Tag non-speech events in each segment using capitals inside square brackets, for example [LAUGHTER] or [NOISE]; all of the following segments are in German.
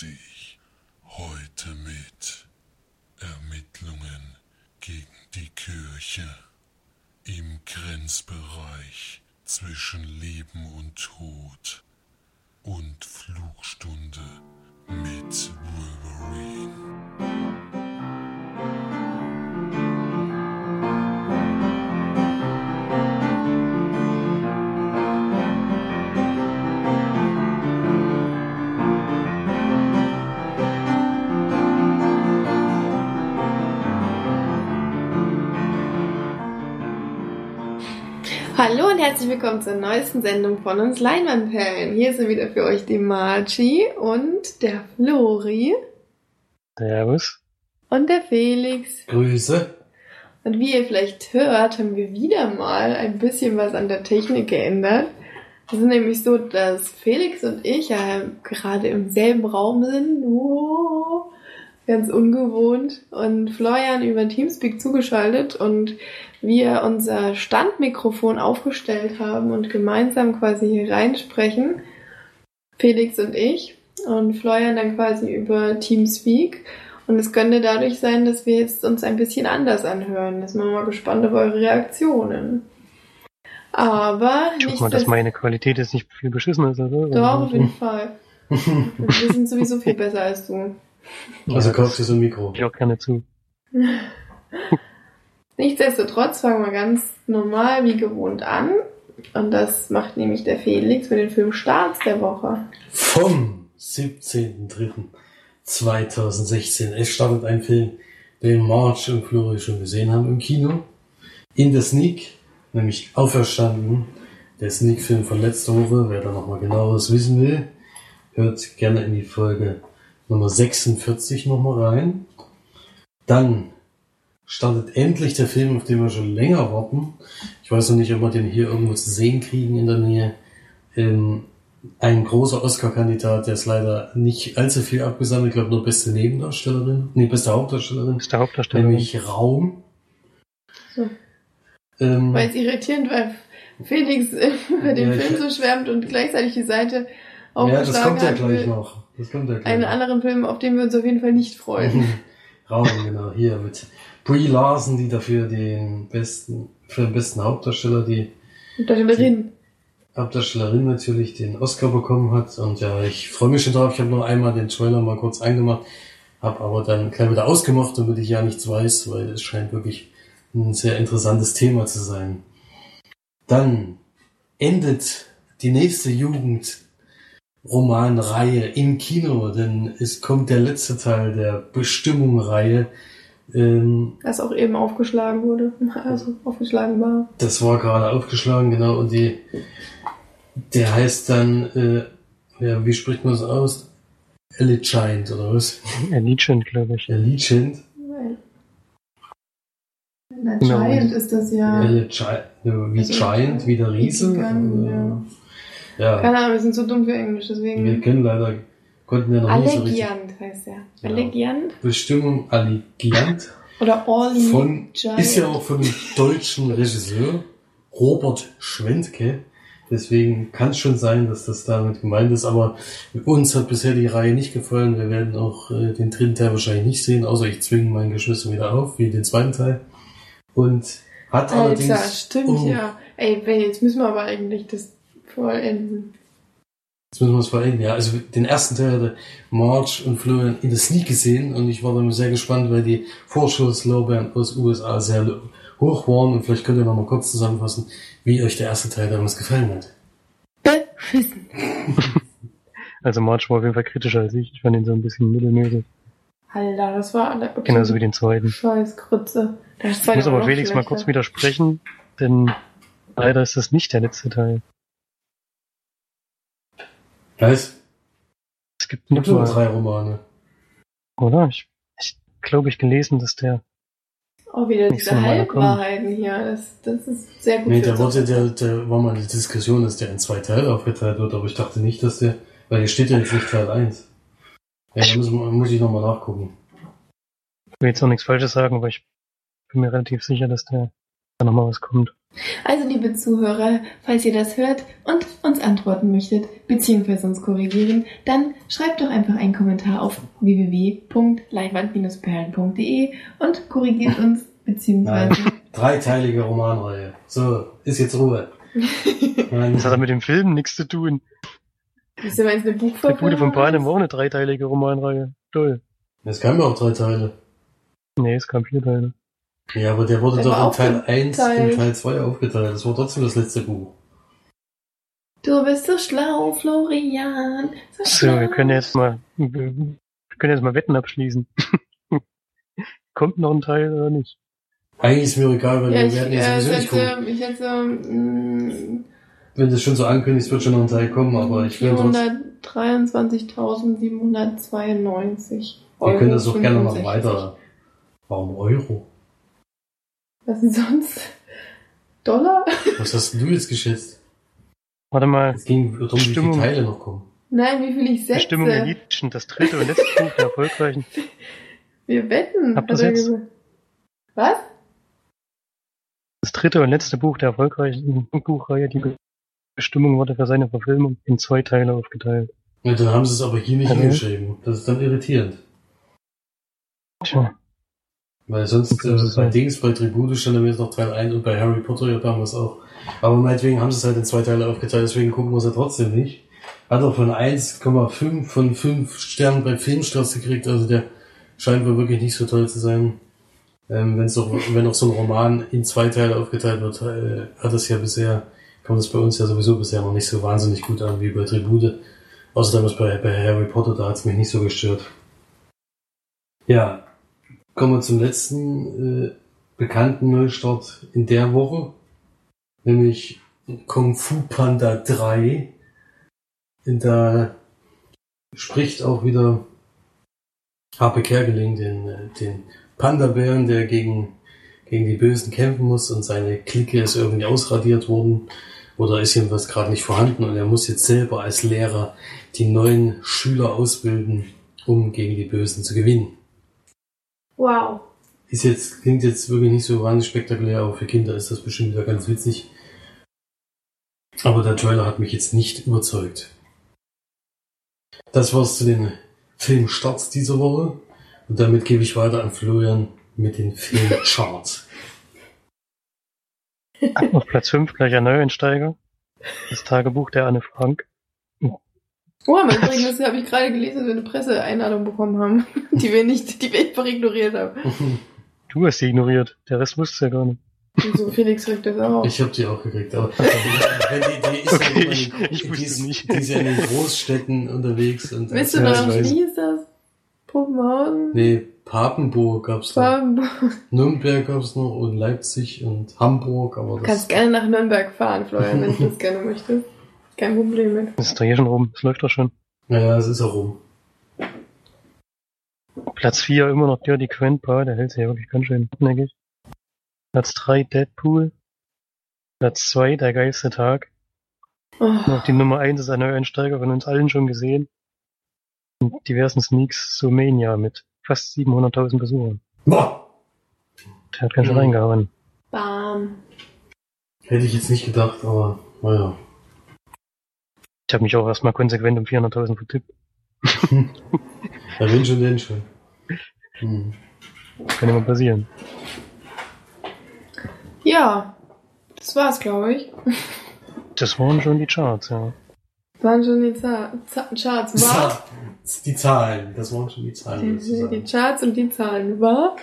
sich. Heute mit Ermittlungen gegen die Kirche im Grenzbereich zwischen Leben und Tod und Flugstunde mit Wolverine. Willkommen zur neuesten Sendung von uns Leinwandperlen. Hier sind wieder für euch die Marci und der Flori Servus. und der Felix. Grüße. Und wie ihr vielleicht hört, haben wir wieder mal ein bisschen was an der Technik geändert. Es ist nämlich so, dass Felix und ich ja gerade im selben Raum sind. Oh, ganz ungewohnt. Und Florian über Teamspeak zugeschaltet und wir unser Standmikrofon aufgestellt haben und gemeinsam quasi hier reinsprechen. Felix und ich. Und Florian dann quasi über Teamspeak. Und es könnte dadurch sein, dass wir jetzt uns ein bisschen anders anhören. Da sind wir mal gespannt auf eure Reaktionen. Aber Ich hoffe mal, dass meine Qualität jetzt nicht viel beschissener ist. Oder? Doch, auf jeden Fall. [LAUGHS] Wir sind sowieso viel besser als du. Also Ja, kaufst du so ein Mikro. Ich auch gerne zu. [LAUGHS] Nichtsdestotrotz fangen wir ganz normal wie gewohnt an. Und das macht nämlich der Felix mit den Film Starts der Woche. Vom 17.03.2016. Es startet ein Film, den March und Flori schon gesehen haben im Kino. In der Sneak, nämlich Auferstanden. Der Sneak-Film von letzter Woche. Wer da nochmal genaueres wissen will, hört gerne in die Folge Nummer 46 nochmal rein. Dann startet endlich der Film, auf den wir schon länger warten. Ich weiß noch nicht, ob wir den hier irgendwo zu sehen kriegen in der Nähe. Ähm, ein großer Oscar-Kandidat, der ist leider nicht allzu viel abgesammelt. Ich glaube nur beste Nebendarstellerin, nee, beste Hauptdarstellerin, Ist der Hauptdarsteller. nämlich Raum. So. Ähm, Weil es irritierend, weil Felix über den Ja, Film so schwärmt und gleichzeitig die Seite ja, das kommt ja gleich noch. Das kommt ja gleich einen noch. anderen Film, auf den wir uns auf jeden Fall nicht freuen. [LAUGHS] Raum, genau, hier mit Brie Larson, die dafür den besten, für den besten Hauptdarsteller, die Darstellerin. Hauptdarstellerin natürlich den Oscar bekommen hat. Und ja, ich freue mich schon drauf. Ich habe nur einmal den Trailer mal kurz eingemacht, habe aber dann gleich wieder ausgemacht, damit ich ja nichts weiß, weil es scheint wirklich ein sehr interessantes Thema zu sein. Dann endet die nächste Jugendromanreihe im Kino, denn es kommt der letzte Teil der Bestimmung-Reihe. Ähm, Das auch eben aufgeschlagen wurde. [LAUGHS] Also aufgeschlagen war. das war gerade aufgeschlagen, genau, und die, der heißt dann, äh, ja, wie spricht man das aus? Allegiant, oder was? [LAUGHS] Allegiant, glaube ich. Allegiant? Na, Genau. Giant ist das ja. Allegiant, wie Also, Giant, wie der Riese? Gigant, Oder- ja. Keine Ahnung, wir sind so dumm für Englisch, deswegen. wir kennen leider, konnten ja noch nicht so richtig. Allegiant heißt er. Ja. Allegiant Bestimmung Allegiant oder Orly von, Giant. ist ja auch von dem deutschen Regisseur Robert Schwentke. Deswegen kann es schon sein, dass das damit gemeint ist, aber uns hat bisher die Reihe nicht gefallen. Wir werden auch äh, den dritten Teil wahrscheinlich nicht sehen, außer ich zwinge meinen Geschwister wieder auf, wie den zweiten Teil. Und hat Alter, allerdings, stimmt Oh. ja. Ey, Ben, jetzt müssen wir aber eigentlich das vollenden. jetzt müssen wir es vollenden, ja, also den ersten Teil hatte Marge und Florian in der Sneak gesehen und ich war dann sehr gespannt, weil die Vorschusslorbeeren aus USA sehr hoch waren und vielleicht könnt ihr noch mal kurz zusammenfassen, wie euch der erste Teil damals gefallen hat. Beschissen. [LAUGHS] Also March war auf jeden Fall kritischer als ich. Ich fand ihn so ein bisschen mittelmäßig. Alter, das war alle. Genauso wie den zweiten. Scheiß Grütze. Das Ich zweite muss aber Felix mal kurz widersprechen, denn leider ist das nicht der letzte Teil. Heißt, Es gibt nur mal, drei Romane. oder? Ich, ich glaube, ich gelesen, dass der Auch wieder Nicht diese. Halbwahrheiten hier. Das, das ist sehr gut. Nee, uns. wurde, der, der war mal eine Diskussion, dass der in zwei Teile aufgeteilt wird, aber ich dachte nicht, dass der, weil hier steht ja jetzt nicht Teil 1. Ja, da muss, muss ich nochmal nachgucken. ich will jetzt auch nichts Falsches sagen, aber ich bin mir relativ sicher, dass der da nochmal was kommt. Also, liebe Zuhörer, falls ihr das hört und uns antworten möchtet, beziehungsweise uns korrigieren, dann schreibt doch einfach einen Kommentar auf www.leinwand-perlen.de und korrigiert [LAUGHS] uns, beziehungsweise... Dreiteilige Romanreihe. So, ist jetzt Ruhe. [LAUGHS] Nein, Das hat mit dem Film nichts zu tun. Meinst du eine Der Buchverfilmung? Bude von Panem war auch eine dreiteilige Romanreihe. Toll. es kamen ja auch drei Teile. Nee, es kam vier Teile. Ja, aber der wurde Der doch in Teil aufgeteilt. 1 und Teil 2 aufgeteilt. Das war trotzdem das letzte Buch. Du bist so schlau, Florian. So, So, schlau. wir können jetzt mal, wir können jetzt mal Wetten abschließen. [LAUGHS] Kommt noch ein Teil oder nicht? Eigentlich ist mir egal, weil Ja, wir ich, werden jetzt äh, sowieso nicht gucken. ich setze mm, Wenn das schon so ankündigt, wird schon noch ein Teil kommen, aber ich will trotzdem. 423.792 Wir können das auch gerne noch 65. weiter. Warum Euro? Was denn sonst? Dollar? Was hast denn du jetzt geschätzt? Warte mal, Es ging darum, wie viele. Teile noch kommen. Nein, wie viel ich setze? Bestimmung Elitchen, das dritte und letzte Buch der erfolgreichen. [LAUGHS] Wir wetten. Ihr's er jetzt? gesagt. Was? Das dritte und letzte Buch der erfolgreichen Buchreihe, die Bestimmung wurde für seine Verfilmung in zwei Teile aufgeteilt. Ja, dann haben sie es aber hier nicht Okay. hingeschrieben. Das ist dann irritierend. Tja, Weil sonst äh, bei. Dings, bei Tribute stand dann jetzt noch Teil 1 und bei Harry Potter ja damals auch. Aber meinetwegen haben sie es halt in zwei Teile aufgeteilt, deswegen gucken wir es ja trotzdem nicht. Hat auch von 1,5 von 5 Sternen bei Filmstraße gekriegt, also der scheint wohl wirklich nicht so toll zu sein. Ähm, wenn's doch, wenn auch so ein Roman in zwei Teile aufgeteilt wird, äh, hat das ja bisher, kommt das bei uns ja sowieso bisher noch nicht so wahnsinnig gut an wie bei Tribute. Außer damals bei, bei Harry Potter, da hat es mich nicht so gestört. Ja, kommen wir zum letzten äh, bekannten Neustart in der Woche, nämlich Kung Fu Panda 3. Da spricht auch wieder Harpe Kerkeling den, äh, den Panda-Bären, der gegen, gegen die Bösen kämpfen muss und seine Clique ist irgendwie ausradiert worden oder ist jedenfalls gerade nicht vorhanden und er muss jetzt selber als Lehrer die neuen Schüler ausbilden, um gegen die Bösen zu gewinnen. Wow. Ist jetzt, klingt jetzt wirklich nicht so wahnsinnig spektakulär, aber für Kinder ist das bestimmt wieder ganz witzig. Aber der Trailer hat mich jetzt nicht überzeugt. Das war's zu den Filmstarts dieser Woche. Und damit gebe ich weiter an Florian mit den Filmcharts. auf Platz 5 gleich ein Neueinsteiger. Das Tagebuch der Anne Frank. Oh, mein übrigens, das habe ich gerade gelesen, dass wir eine Presseeinladung bekommen haben, [LAUGHS] die wir nicht, die wir einfach ignoriert haben. Du hast sie ignoriert. Der Rest wusste ja gar nicht. Und so Felix kriegt das auch. Ich habe die auch gekriegt, aber [LAUGHS] die, die ist Okay, ja ich- in, ich die, wusste ist, nicht. die ist ja in den Großstädten unterwegs. Und Wisst ihr noch, wie hieß das? Puppenhausen? Nee, Papenburg gab's da. Papen- Nürnberg gab's noch und Leipzig und Hamburg, aber Du das kannst gerne nach Nürnberg fahren, Florian, wenn du das gerne möchtest. Kein Problem mit. Das ist doch hier schon rum. Das läuft doch schon. Naja, es ist herum. Platz 4 immer noch Dirty Grandpa. Der hält sich ja wirklich ganz schön hartnäckig. Platz 3 Deadpool. Platz 2 Der geilste Tag. Oh, auch die Nummer 1 ist ein Neueinsteiger von uns allen schon gesehen. Und diversen Sneaks so Mania mit fast 700.000 Besuchern. Boah! Der hat ganz schön Mhm. reingehauen. bam. Hätte ich jetzt nicht gedacht, aber naja. Ich habe mich auch erstmal konsequent um 400.000 vertippt. [LAUGHS] Ja, wenn schon, denn schon. Hm. Kann immer passieren. Ja, das war's, glaube ich. Das waren schon die Charts, ja. Waren schon die Za Za Charts, war? Die Zahlen, das waren schon die Zahlen. Die, die. Charts und die Zahlen, war?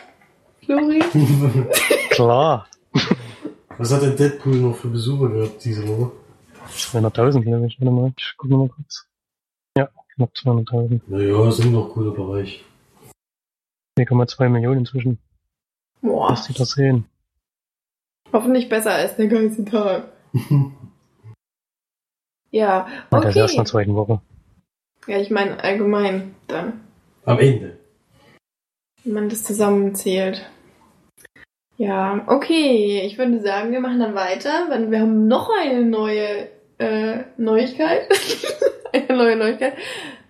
Flori? [LAUGHS] Klar. Was hat denn Deadpool noch für Besucher gehabt diese Woche? 200.000, glaube ich. Warte mal, ich gucke mal kurz. Ja, knapp 200.000. Naja, ist immer noch ein guter Bereich. 4,2 Millionen inzwischen. Boah, Lass dich das sehen. hoffentlich besser als der geilste Tag. [LAUGHS] Ja, Bei der ersten okay. und zweiten Woche. Ja, ich meine allgemein dann, Am Ende. wenn man das zusammenzählt. Ja, okay. Ich würde sagen, wir machen dann weiter, weil wir haben noch eine neue äh, Neuigkeit. [LAUGHS] eine neue Neuigkeit.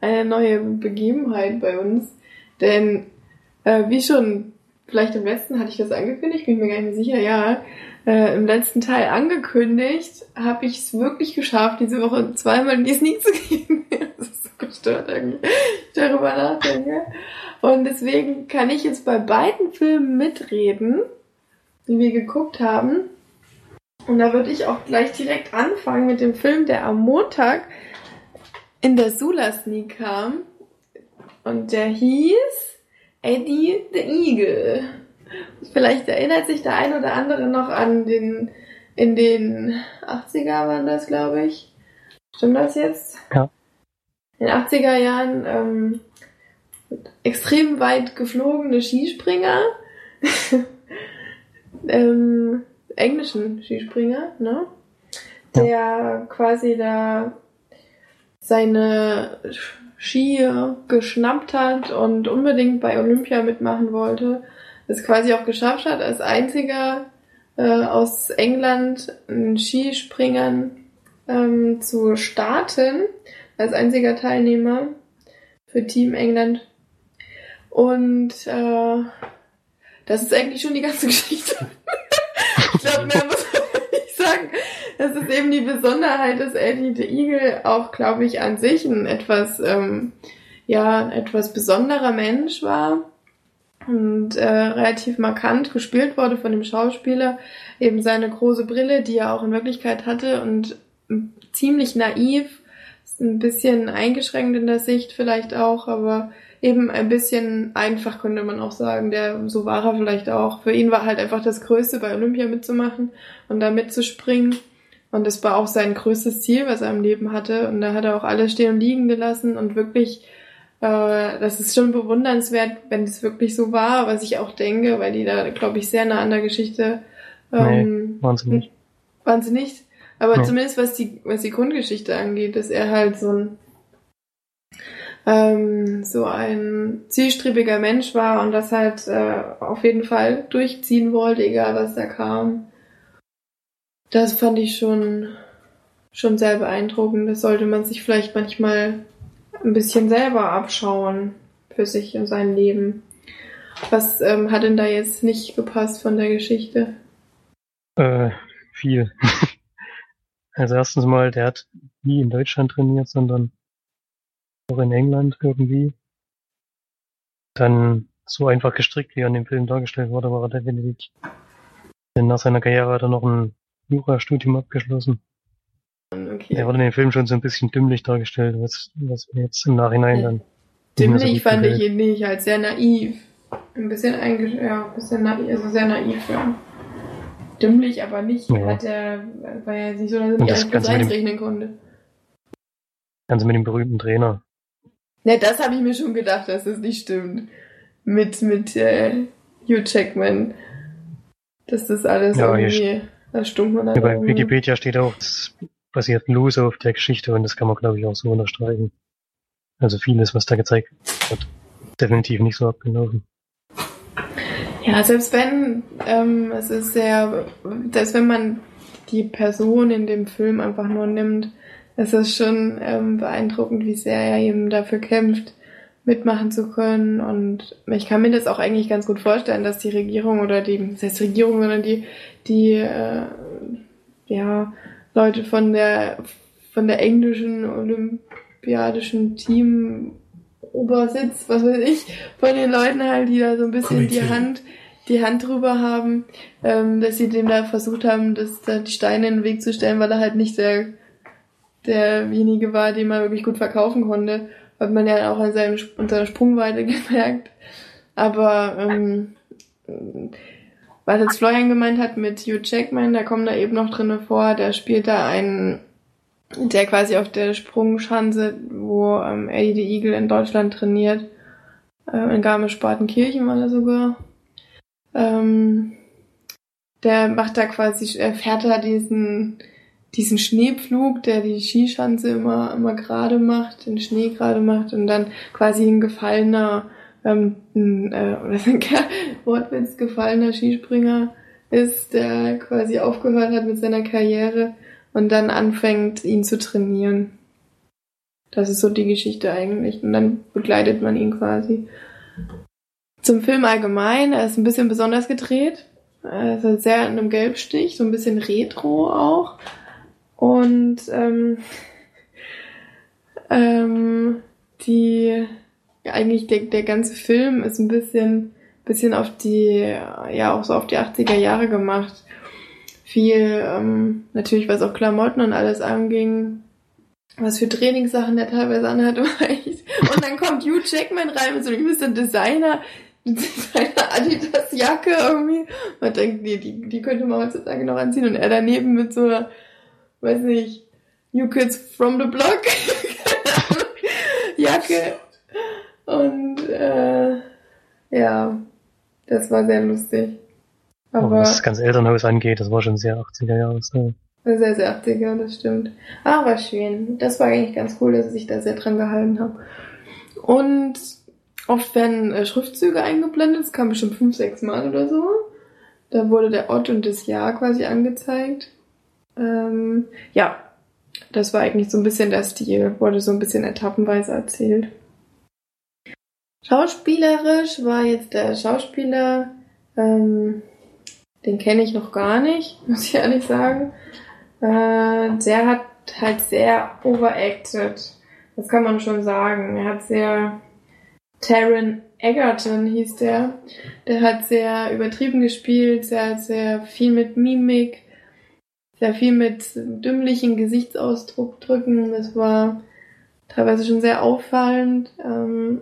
Eine neue Begebenheit bei uns. Denn, äh, wie schon vielleicht im letzten hatte ich das angekündigt, bin mir gar nicht mehr sicher, ja. äh, im letzten Teil angekündigt, habe ich es wirklich geschafft, diese Woche zweimal in die Sneak zu [LAUGHS] gehen. das ist so gestört irgendwie, ich darüber nachdenke. Und deswegen kann ich jetzt bei beiden Filmen mitreden, die wir geguckt haben. Und da würde ich auch gleich direkt anfangen mit dem Film, der am Montag in der Sula Sneak kam. Und der hieß Eddie the Eagle. Vielleicht erinnert sich der ein oder andere noch an den, in den 80er waren das, glaube ich. Stimmt das jetzt? Ja. In den 80er Jahren ähm, extrem weit geflogene Skispringer. [LAUGHS] ähm, englischen Skispringer, ne? Der ja. quasi da seine Ski geschnappt hat und unbedingt bei Olympia mitmachen wollte, es quasi auch geschafft hat, als einziger äh, aus England einen Skispringern ähm, zu starten, als einziger Teilnehmer für Team England. Und äh, das ist eigentlich schon die ganze [LAUGHS] Geschichte. Ich glaube, mehr muss man nicht sagen. Das ist eben die Besonderheit, dass Eddie the Eagle auch, glaube ich, an sich ein etwas, ähm, ja, etwas besonderer Mensch war und äh, relativ markant gespielt wurde von dem Schauspieler. Eben seine große Brille, die er auch in Wirklichkeit hatte und ziemlich naiv, ein bisschen eingeschränkt in der Sicht vielleicht auch, aber eben ein bisschen einfach, könnte man auch sagen. Der, so war er vielleicht auch. Für ihn war halt einfach das Größte, bei Olympia mitzumachen und da mitzuspringen. Und das war auch sein größtes Ziel, was er im Leben hatte. Und da hat er auch alles stehen und liegen gelassen und wirklich, äh, das ist schon bewundernswert, wenn es wirklich so war, was ich auch denke, weil die da, glaube ich, sehr nah an der Geschichte ähm, nee, waren sie nicht. Waren sie nicht? Aber nee. zumindest was die, was die Grundgeschichte angeht, dass er halt so ein ähm, so ein zielstrebiger Mensch war und das halt äh, auf jeden Fall durchziehen wollte, egal was da kam. Das fand ich schon, schon sehr beeindruckend. Das sollte man sich vielleicht manchmal ein bisschen selber abschauen für sich und sein Leben. Was ähm, hat denn da jetzt nicht gepasst von der Geschichte? Äh, viel. [LAUGHS] also erstens mal, der hat nie in Deutschland trainiert, sondern auch in England irgendwie. Dann so einfach gestrickt, wie er in dem Film dargestellt wurde, war er definitiv. Denn nach seiner Karriere hat er noch ein Jurastudium abgeschlossen. Okay. Er wurde in dem Film schon so ein bisschen dümmlich dargestellt, was, was jetzt im Nachhinein dann. Dümmlich so fand gefällt. ich ihn nicht, als sehr naiv. Ein bisschen eingesch ja, ein bisschen naiv, also sehr naiv, ja. Dümmlich, aber nicht, ja. hat er, war ja nicht so, dass er nicht rechnen konnte. Ganz mit dem berühmten Trainer. Ne, das habe ich mir schon gedacht, dass das nicht stimmt. Mit, mit äh, Hugh Jackman. Dass das alles ja, irgendwie. Da stimmt man ja, Bei Wikipedia steht auch, das basiert lose auf der Geschichte und das kann man, glaube ich, auch so unterstreichen. Also vieles, was da gezeigt wird, definitiv nicht so abgelaufen. Ja, selbst wenn, ähm, es ist sehr, selbst wenn man die Person in dem Film einfach nur nimmt, es ist schon ähm, beeindruckend, wie sehr er eben dafür kämpft, mitmachen zu können. Und ich kann mir das auch eigentlich ganz gut vorstellen, dass die Regierung oder die, das heißt Regierung, sondern die, die äh, ja, Leute von der von der englischen olympiadischen Team Obersitz, was weiß ich, von den Leuten halt, die da so ein bisschen Komitee. die Hand, die Hand drüber haben, ähm, dass sie dem da versucht haben, das, da die Steine in den Weg zu stellen, weil er halt nicht der derjenige war, den man wirklich gut verkaufen konnte. Hat man ja auch an, seinem, an seiner Sprungweite [LAUGHS] gemerkt. Aber ähm, was jetzt Florian gemeint hat mit Hugh Jackman, da kommt da eben noch drinne vor, der spielt da einen, der quasi auf der Sprungschanze, wo ähm, Eddie the Eagle in Deutschland trainiert, äh, in Garmisch-Partenkirchen war er sogar. Ähm, der macht da quasi, er fährt da diesen diesen Schneepflug, der die Skischanze immer, immer gerade macht, den Schnee gerade macht und dann quasi ein gefallener, ähm, ein, äh, [LAUGHS] oder ein Wortwitz gefallener Skispringer ist, der quasi aufgehört hat mit seiner Karriere und dann anfängt, ihn zu trainieren. Das ist so die Geschichte eigentlich. Und dann begleitet man ihn quasi. Zum Film allgemein, er ist ein bisschen besonders gedreht. Also sehr in einem Gelbstich, so ein bisschen retro auch. Und ähm, [LAUGHS] ähm, die eigentlich der, der ganze Film ist ein bisschen bisschen auf die ja auch so auf die 80er Jahre gemacht. Viel ähm, natürlich was auch Klamotten und alles anging, was für Trainingssachen der teilweise anhat. [LAUGHS] Und dann kommt Hugh Jackman rein mit so einem übelsten Designer, [LAUGHS] Designer Adidas Jacke irgendwie. Man denkt, die, die, die könnte man heutzutage noch anziehen. Und er daneben mit so einer, weiß nicht, New Kids from the Block [LAUGHS] Jacke. Und äh, ja, das war sehr lustig. Aber was das ganze Elternhaus angeht, das war schon sehr 80er Jahre. So. Sehr, sehr 80er, das stimmt. Ah, war schön. Das war eigentlich ganz cool, dass ich da sehr dran gehalten habe. Und oft werden äh, Schriftzüge eingeblendet, das kam bestimmt fünf, sechs Mal oder so. Da wurde der Ort und das Jahr quasi angezeigt. Ähm, ja, das war eigentlich so ein bisschen der Stil, wurde so ein bisschen etappenweise erzählt. Schauspielerisch war jetzt der Schauspieler, ähm, den kenne ich noch gar nicht, [LAUGHS] muss ich ehrlich sagen. Äh, der hat halt sehr overacted. Das kann man schon sagen. Er hat sehr Taron Egerton hieß der. Der hat sehr übertrieben gespielt, sehr, sehr viel mit Mimik, sehr viel mit dümmlichen Gesichtsausdrücken. Das war teilweise schon sehr auffallend. Ähm,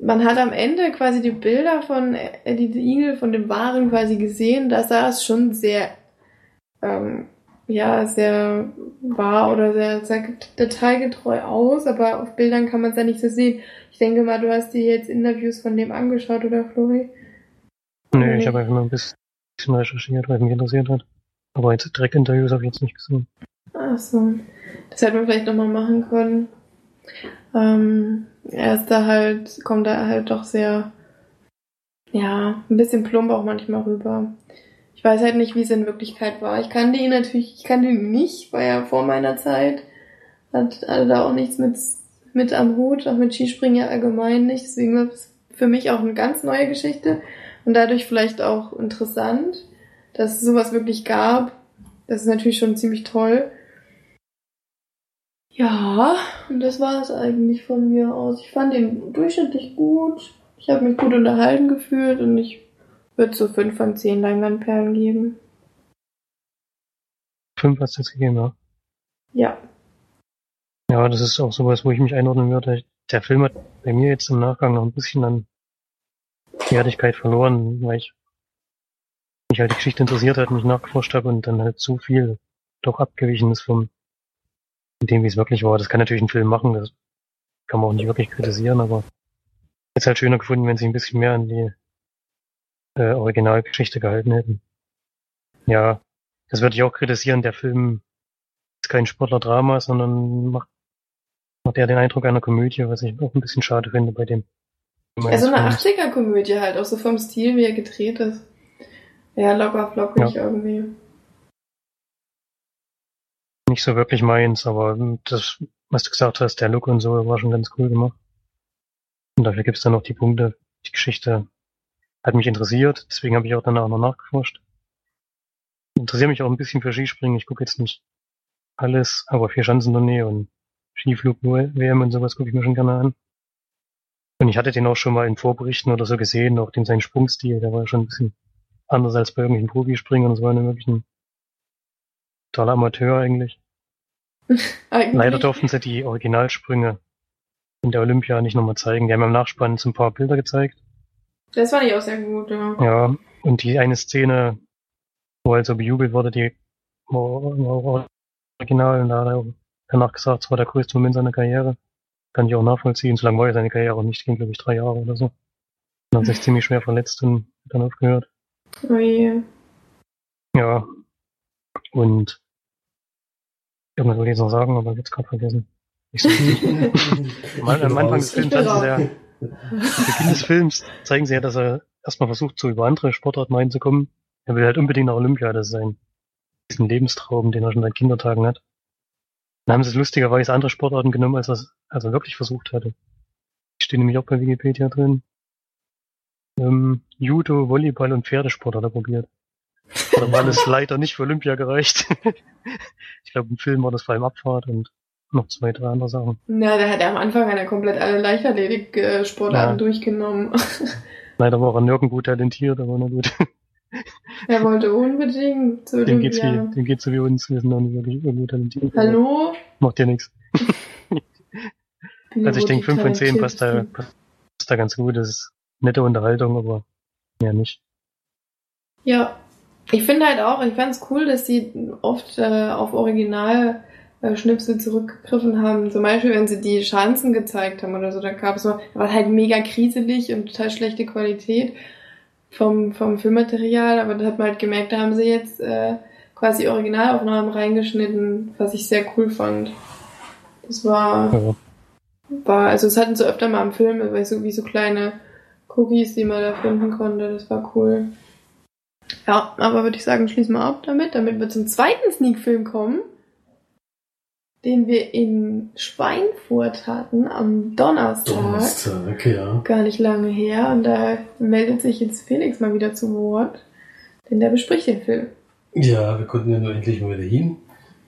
man hat am Ende quasi die Bilder von Eddie the Eagle, von dem Waren quasi gesehen. Da sah es schon sehr, ähm, ja, sehr wahr oder sehr, sehr detailgetreu aus, aber auf Bildern kann man es ja nicht so sehen. Ich denke mal, du hast dir jetzt Interviews von dem angeschaut, oder Flori? Nö, ich habe einfach nur ein bisschen recherchiert, weil mich interessiert hat. Aber jetzt direkt Interviews habe ich jetzt nicht gesehen. Ach so. Das hätten wir vielleicht nochmal machen können. Ähm, er ist da halt, kommt da halt doch sehr, ja, ein bisschen plump auch manchmal rüber. Ich weiß halt nicht, wie es in Wirklichkeit war. Ich kannte ihn natürlich, ich kannte ihn nicht, war ja vor meiner Zeit. Hat also da auch nichts mit, mit am Hut, auch mit Skispringen ja allgemein nicht. Deswegen war es für mich auch eine ganz neue Geschichte und dadurch vielleicht auch interessant, dass es sowas wirklich gab. Das ist natürlich schon ziemlich toll. Ja, und das war es eigentlich von mir aus. Ich fand ihn durchschnittlich gut. Ich habe mich gut unterhalten gefühlt und ich würde so 5 von 10 Leinwandperlen geben. 5 hast du jetzt gegeben, ja? Ja. Ja, das ist auch sowas, wo ich mich einordnen würde. Der Film hat bei mir jetzt im Nachgang noch ein bisschen an Wertigkeit verloren, weil ich mich halt die Geschichte interessiert hat, mich nachgeforscht habe und dann halt zu viel doch abgewichen ist vom dem, wie es wirklich war. Das kann natürlich ein Film machen, das kann man auch nicht wirklich kritisieren, aber es ist halt schöner gefunden, wenn sie ein bisschen mehr an die äh, Originalgeschichte gehalten hätten. Ja, das würde ich auch kritisieren. Der Film ist kein Sportler-Drama, sondern macht, macht eher den Eindruck einer Komödie, was ich auch ein bisschen schade finde bei dem. Ja, so eine 80er-Komödie halt, auch so vom Stil, wie er gedreht ist. Ja, locker flockig ja. irgendwie nicht so wirklich meins, aber das, was du gesagt hast, der Look und so, war schon ganz cool gemacht. Und dafür gibt's dann noch die Punkte. Die Geschichte hat mich interessiert, deswegen habe ich auch danach noch nachgeforscht. Interessiere mich auch ein bisschen für Skispringen. Ich gucke jetzt nicht alles, aber vier Schanzentournee und Skiflug-WM und sowas gucke ich mir schon gerne an. Und ich hatte den auch schon mal in Vorberichten oder so gesehen, auch den seinen Sprungstil, der war schon ein bisschen anders als bei irgendwelchen Profispringern. Das war eine wirklich ein totaler Amateur eigentlich. [LAUGHS] eigentlich. Leider durften sie die Originalsprünge in der Olympia nicht nochmal zeigen. Die haben im Nachspann so ein paar Bilder gezeigt. Das fand ich auch sehr gut, ja. Ja, und die eine Szene, wo halt so bejubelt wurde, die war, original und da hat er danach gesagt, es war der größte Moment seiner Karriere. Kann ich auch nachvollziehen. So lange war ja seine Karriere auch nicht, ging glaube ich drei Jahre oder so. Und hat sich ziemlich schwer verletzt und dann aufgehört. Oh je. Ja. Und Irgendwas wollte ich jetzt noch sagen, aber jetzt gerade vergessen. Ich so [LAUGHS] am, am Anfang des Films hatten sie ja, Beginn des Films zeigen sie ja, dass er erstmal versucht, so über andere Sportarten reinzukommen. Er will halt unbedingt nach Olympia, das ist sein diesen Lebenstraum, den er schon seit Kindertagen hat. Dann haben sie es lustigerweise andere Sportarten genommen, als er, als er wirklich versucht hatte. Die stehen nämlich auch bei Wikipedia drin. Ähm, Judo, Volleyball und Pferdesport hat er probiert. Da war alles [LAUGHS] leider nicht für Olympia gereicht. [LAUGHS] ich glaube, im Film war das vor allem Abfahrt und noch zwei, drei andere Sachen. Na, da hat er am Anfang er komplett alle Leichtathletik-Sportarten ja. durchgenommen. [LAUGHS] Leider war er nirgendwo talentiert, aber na gut. Er wollte unbedingt zu dem geht's, wie, dem geht's so wie uns, wir sind noch nicht wirklich irgendwo talentiert. Hallo? Macht ja nichts. also ich denke 5 von 10 passt da, passt da ganz gut. Das ist nette Unterhaltung, aber mehr nicht. Ja, ich finde halt auch, ich fand es cool, dass sie oft äh, auf Original äh, Schnipsel zurückgegriffen haben. Zum Beispiel, wenn sie die Schanzen gezeigt haben oder so, da gab es so, war halt mega kriselig und total schlechte Qualität vom, vom Filmmaterial, aber da hat man halt gemerkt, da haben sie jetzt äh, quasi Originalaufnahmen reingeschnitten, was ich sehr cool fand. Das war, ja. war, also es hatten sie öfter mal im Film, weil so wie so kleine Cookies, die man da finden konnte, das war cool. Ja, aber würde ich sagen, schließen wir ab damit, damit wir zum zweiten Sneak-Film kommen den wir in Schweinfurt hatten am Donnerstag. Donnerstag, ja. Gar nicht lange her. Und da meldet sich jetzt Felix mal wieder zu Wort, denn der bespricht den Film. Ja, wir konnten ja nur endlich mal wieder hin.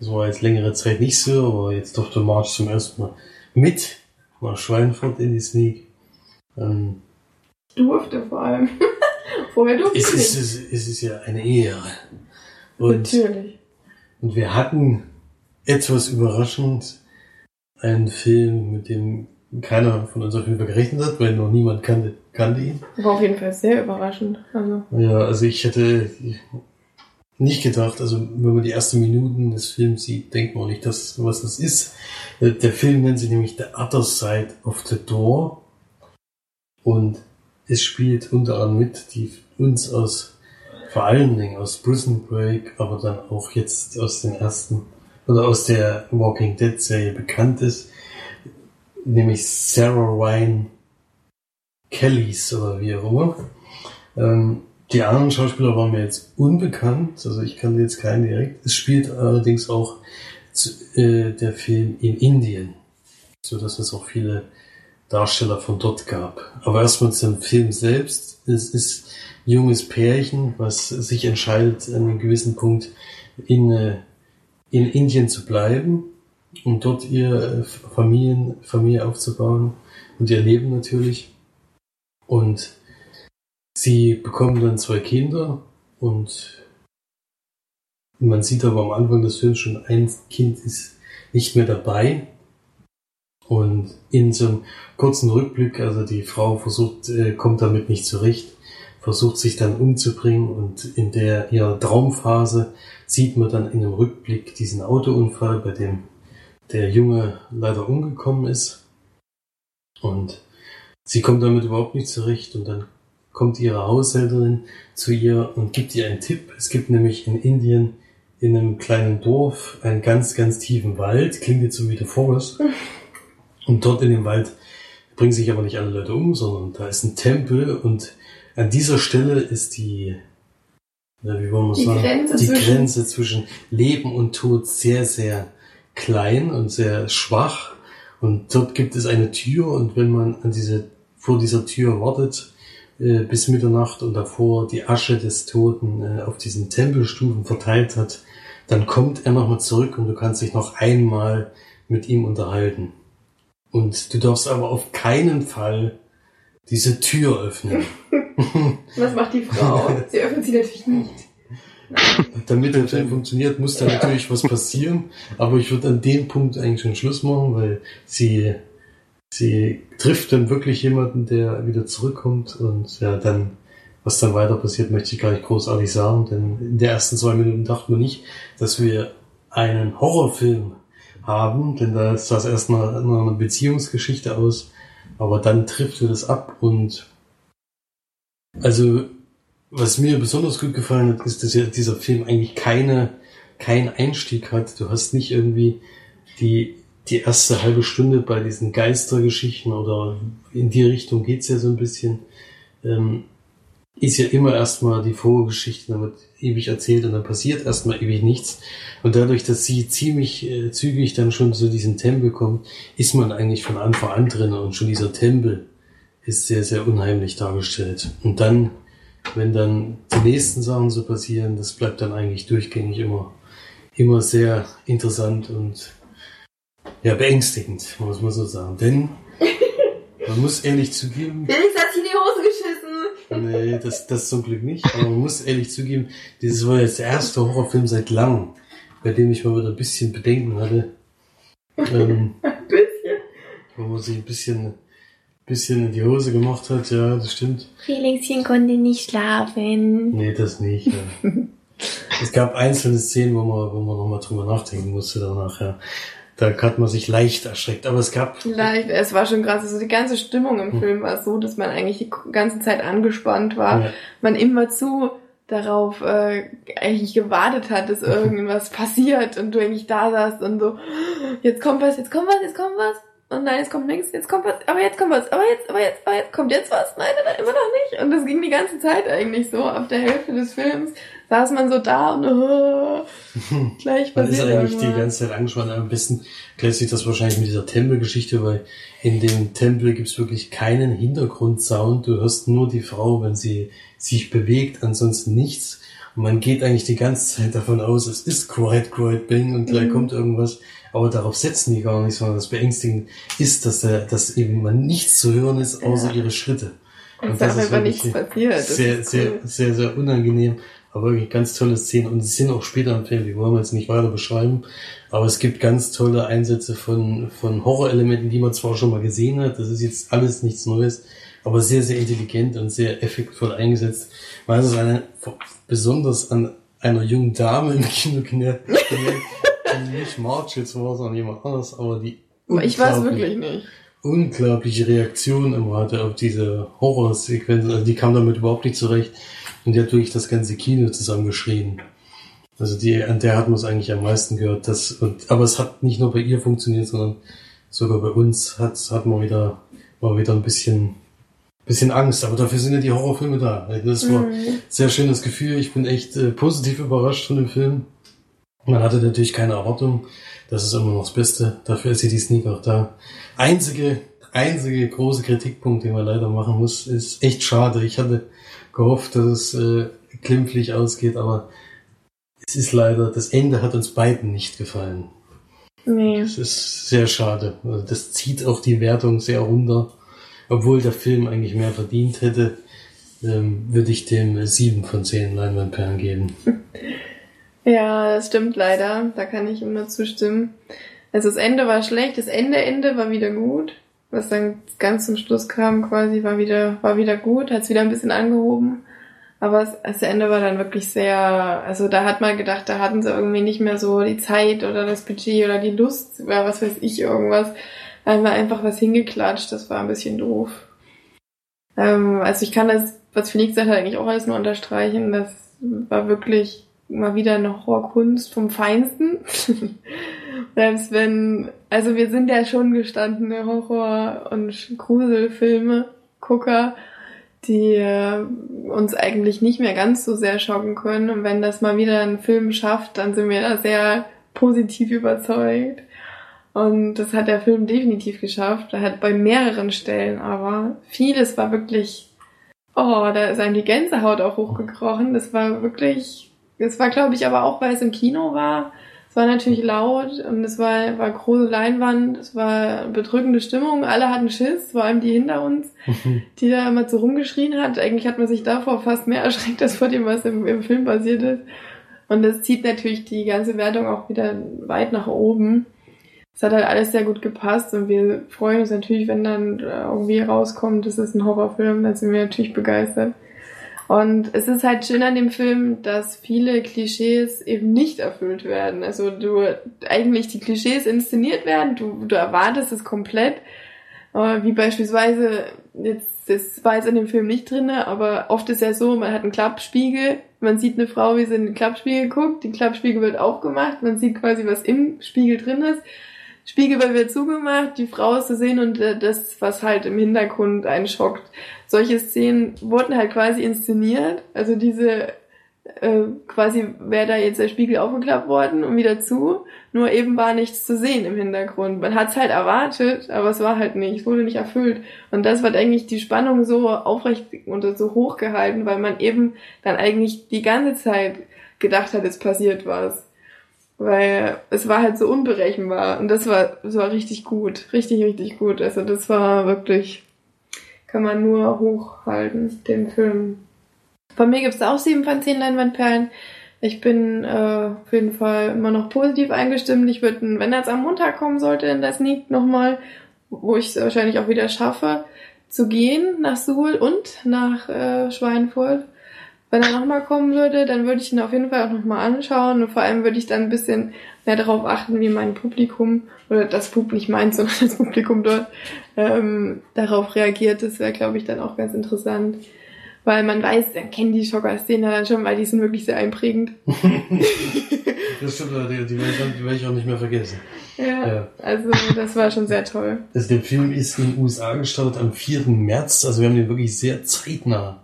Das war jetzt längere Zeit nicht so, aber jetzt durfte March zum ersten Mal mit nach Schweinfurt in die Sneak. Ähm, durfte vor allem. [LAUGHS] Vorher durfte es. Ist, es, ist, es ist ja eine Ehre. Und, Natürlich. Und wir hatten etwas überraschend ein Film, mit dem keiner von uns auf jeden Fall gerechnet hat, weil noch niemand kannte, kannte ihn. War auf jeden Fall sehr überraschend. Also. Ja, also ich hätte nicht gedacht, also wenn man die ersten Minuten des Films sieht, denkt man auch nicht, dass, was das ist. Der Film nennt sich nämlich The Other Side of the Door und es spielt unter anderem mit, die uns aus, vor allen Dingen aus Prison Break, aber dann auch jetzt aus den ersten oder aus der Walking Dead Serie bekannt ist, nämlich Sarah Ryan Kellys oder wie auch immer. Ähm, die anderen Schauspieler waren mir jetzt unbekannt, also ich kannte jetzt keinen direkt. Es spielt allerdings auch zu, äh, der Film in Indien, so dass es auch viele Darsteller von dort gab. Aber erstmal zum Film selbst. Es ist ein junges Pärchen, was sich entscheidet, an einem gewissen Punkt in eine in Indien zu bleiben und dort ihr Familien, Familie aufzubauen und ihr Leben natürlich. Und sie bekommen dann zwei Kinder und man sieht aber am Anfang des Films schon, ein Kind ist nicht mehr dabei. Und in so einem kurzen Rückblick, also die Frau versucht, äh, kommt damit nicht zurecht, versucht sich dann umzubringen und in der ihrer Traumphase sieht man dann in einem Rückblick diesen Autounfall, bei dem der Junge leider umgekommen ist. Und sie kommt damit überhaupt nicht zurecht und dann kommt ihre Haushälterin zu ihr und gibt ihr einen Tipp. Es gibt nämlich in Indien in einem kleinen Dorf einen ganz, ganz tiefen Wald, klingt jetzt so wie der Forest. Und dort in dem Wald bringen sich aber nicht alle Leute um, sondern da ist ein Tempel und an dieser Stelle ist die wie wollen wir die sagen, Grenze die zwischen Grenze zwischen Leben und Tod sehr, sehr klein und sehr schwach. Und dort gibt es eine Tür und wenn man an diese, vor dieser Tür wartet, äh, bis Mitternacht und davor die Asche des Toten äh, auf diesen Tempelstufen verteilt hat, dann kommt er nochmal zurück und du kannst dich noch einmal mit ihm unterhalten. Und du darfst aber auf keinen Fall diese Tür öffnen. [LAUGHS] Was macht die Frau? Sie öffnet sie natürlich nicht. Damit der Film funktioniert, muss da natürlich was passieren. Aber ich würde an dem Punkt eigentlich schon Schluss machen, weil sie, sie trifft dann wirklich jemanden, der wieder zurückkommt und ja, dann, was dann weiter passiert, möchte ich gar nicht großartig sagen, denn in der ersten zwei Minuten dachten wir nicht, dass wir einen Horrorfilm haben, denn da sah es erstmal eine Beziehungsgeschichte aus, aber dann trifft wir das ab und also, was mir besonders gut gefallen hat, ist, dass ja dieser Film eigentlich keine, keinen Einstieg hat. Du hast nicht irgendwie die, die erste halbe Stunde bei diesen Geistergeschichten oder in die Richtung geht's ja so ein bisschen. Ähm, ist ja immer erstmal die Vorgeschichte, wird ewig erzählt und dann passiert erstmal ewig nichts. Und dadurch, dass sie ziemlich äh, zügig dann schon zu diesem Tempel kommt, ist man eigentlich von Anfang an drin und schon dieser Tempel ist sehr, sehr unheimlich dargestellt. Und dann, wenn dann die nächsten Sachen so passieren, das bleibt dann eigentlich durchgängig immer, immer sehr interessant und ja, beängstigend, muss man so sagen. Denn man muss ehrlich zugeben. Felix hat sich die Hose. Nee, das, das zum Glück nicht. Aber man muss ehrlich zugeben, dieses war jetzt der erste Horrorfilm seit langem, bei dem ich mal wieder ein bisschen Bedenken hatte. Ähm, [LAUGHS] Ein bisschen. wo man sich ein bisschen, bisschen in die Hose gemacht hat, ja, das stimmt. Felixchen konnte nicht schlafen. Nee, das nicht. Ja. [LAUGHS] es gab einzelne Szenen, wo man, wo man nochmal drüber nachdenken musste danach, ja. Da hat man sich leicht erschreckt. Aber es gab. Leicht, es war schon krass. Also die ganze Stimmung im Film war so, dass man eigentlich die ganze Zeit angespannt war. Ja. Man immer zu darauf äh, eigentlich gewartet hat, dass [LAUGHS] irgendwas passiert und du eigentlich da saßt und so, jetzt kommt was, jetzt kommt was, jetzt kommt was. Und nein, jetzt kommt nichts, jetzt kommt was, aber jetzt kommt was, aber jetzt, aber jetzt, aber jetzt kommt jetzt was, nein, nein, nein, immer noch nicht. Und das ging die ganze Zeit eigentlich so. Ab der Hälfte des Films saß man so da und oh, [LAUGHS] gleich Man ist eigentlich die irgendwas. ganze Zeit angespannt. Am besten klärt sich das wahrscheinlich mit dieser Tempelgeschichte, weil in dem Tempel gibt's wirklich keinen Hintergrundsound. Du hörst nur die Frau, wenn sie sich bewegt, ansonsten nichts. Und man geht eigentlich die ganze Zeit davon aus, es ist Quiet, Quiet Bang und gleich Mhm. kommt irgendwas. Aber darauf setzen die gar nicht, sondern das Beängstigende ist, dass, der, dass eben man nichts zu hören ist, außer Ja. ihre Schritte. Und ist das ist einfach nichts passiert. Das Sehr, ist sehr, cool. sehr, sehr unangenehm. Aber wirklich ganz tolle Szenen. Und es sind auch später im Film, die wollen wir jetzt nicht weiter beschreiben. Aber es gibt ganz tolle Einsätze von, von Horrorelementen, die man zwar schon mal gesehen hat. Das ist jetzt alles nichts Neues. Aber sehr, sehr intelligent und sehr effektvoll eingesetzt. Man hat es eine, besonders an einer jungen Dame im Kino gemerkt, die nicht March jetzt war, sondern jemand anders, aber die Aber ich weiß wirklich nicht. unglaubliche Reaktion immer hatte auf diese Horrorsequenzen. Also die kam damit überhaupt nicht zurecht. Und die hat wirklich das ganze Kino zusammengeschrien. Also die, an der hat man es eigentlich am meisten gehört. Das, und, aber es hat nicht nur bei ihr funktioniert, sondern sogar bei uns hat, hat man wieder, war wieder ein bisschen, bisschen Angst. Aber dafür sind ja die Horrorfilme da. Also Das war Mhm. ein sehr schönes Gefühl. Ich bin echt äh, positiv überrascht von dem Film. Man hatte natürlich keine Erwartung. Das ist immer noch das Beste. Dafür ist ja die Sneak auch da. Einzige, einzige große Kritikpunkt, den man leider machen muss, ist echt schade. Ich hatte gehofft, dass es äh, glimpflich ausgeht, aber es ist leider, das Ende hat uns beiden nicht gefallen. Nee. Es ist sehr schade. Also das zieht auch die Wertung sehr runter. Obwohl der Film eigentlich mehr verdient hätte, ähm, würde ich dem sieben von zehn Leinwandperlen geben. [LAUGHS] Ja, das stimmt leider. Da kann ich ihm nur zustimmen. Also das Ende war schlecht, das Ende Ende war wieder gut. Was dann ganz zum Schluss kam, quasi war wieder war wieder gut, hat es wieder ein bisschen angehoben. Aber das, Ende war dann wirklich sehr, also da hat man gedacht, da hatten sie irgendwie nicht mehr so die Zeit oder das Budget oder die Lust oder was weiß ich irgendwas. Da haben wir einfach was hingeklatscht, das war ein bisschen doof. Ähm, also ich kann das, was Felix sagt, eigentlich auch alles nur unterstreichen. Das war wirklich mal wieder eine Horrorkunst vom Feinsten. [LAUGHS] Selbst wenn, also wir sind ja schon gestandene Horror- und Gruselfilme-Gucker, die äh, uns eigentlich nicht mehr ganz so sehr schocken können. Und wenn das mal wieder ein Film schafft, dann sind wir da sehr positiv überzeugt. Und das hat der Film definitiv geschafft. Er hat bei mehreren Stellen aber vieles war wirklich, oh, da ist einem die Gänsehaut auch hochgekrochen. Das war wirklich, das war glaube ich aber auch, weil es im Kino war. Es war natürlich laut und es war, war große Leinwand, es war bedrückende Stimmung, alle hatten Schiss, vor allem die hinter uns, [LAUGHS] die da immer so rumgeschrien hat. Eigentlich hat man sich davor fast mehr [LAUGHS] erschreckt als vor dem, was im, im Film passiert ist. Und das zieht natürlich die ganze Wertung auch wieder weit nach oben. Es hat halt alles sehr gut gepasst und wir freuen uns natürlich, wenn dann irgendwie rauskommt, das ist ein Horrorfilm, dann sind wir natürlich begeistert. Und es ist halt schön an dem Film, dass viele Klischees eben nicht erfüllt werden. Also du eigentlich die Klischees inszeniert werden, du, du erwartest es komplett. Wie beispielsweise, jetzt, das war jetzt in dem Film nicht drinne, aber oft ist ja so, man hat einen Klappspiegel, man sieht eine Frau, wie sie in den Klappspiegel guckt, die Klappspiegel wird aufgemacht, man sieht quasi, was im Spiegel drin ist. Spiegel wird zugemacht, die Frau ist zu sehen und äh, das, was halt im Hintergrund einen schockt. Solche Szenen wurden halt quasi inszeniert. Also diese äh, quasi wäre da jetzt der Spiegel aufgeklappt worden und wieder zu, nur eben war nichts zu sehen im Hintergrund. Man hat es halt erwartet, aber es war halt nicht, es wurde nicht erfüllt. Und das wird eigentlich die Spannung so aufrecht und so hoch gehalten, weil man eben dann eigentlich die ganze Zeit gedacht hat, es passiert was. Weil es war halt so unberechenbar und das war, das war richtig gut, richtig, richtig gut. Also das war wirklich, kann man nur hochhalten, den Film. Von mir gibt's auch sieben von zehn Leinwandperlen. Ich bin äh, auf jeden Fall immer noch positiv eingestimmt. Ich würde, wenn er jetzt am Montag kommen sollte in das Sneak nochmal, wo ich es wahrscheinlich auch wieder schaffe, zu gehen nach Suhl und nach äh, Schweinfurt. Wenn er nochmal kommen würde, dann würde ich ihn auf jeden Fall auch nochmal anschauen und vor allem würde ich dann ein bisschen mehr darauf achten, wie mein Publikum oder das Publikum, nicht meins, [LAUGHS] sondern das Publikum dort ähm, darauf reagiert. Das wäre, glaube ich, dann auch ganz interessant weil man weiß, dann kennen die Schocker-Szene dann schon, weil die sind wirklich sehr einprägend. [LAUGHS] das stimmt, die, die, werde ich, die werde ich auch nicht mehr vergessen. Ja, ja, also das war schon sehr toll. Also der Film ist in den USA gestartet am 4. März, also wir haben den wirklich sehr zeitnah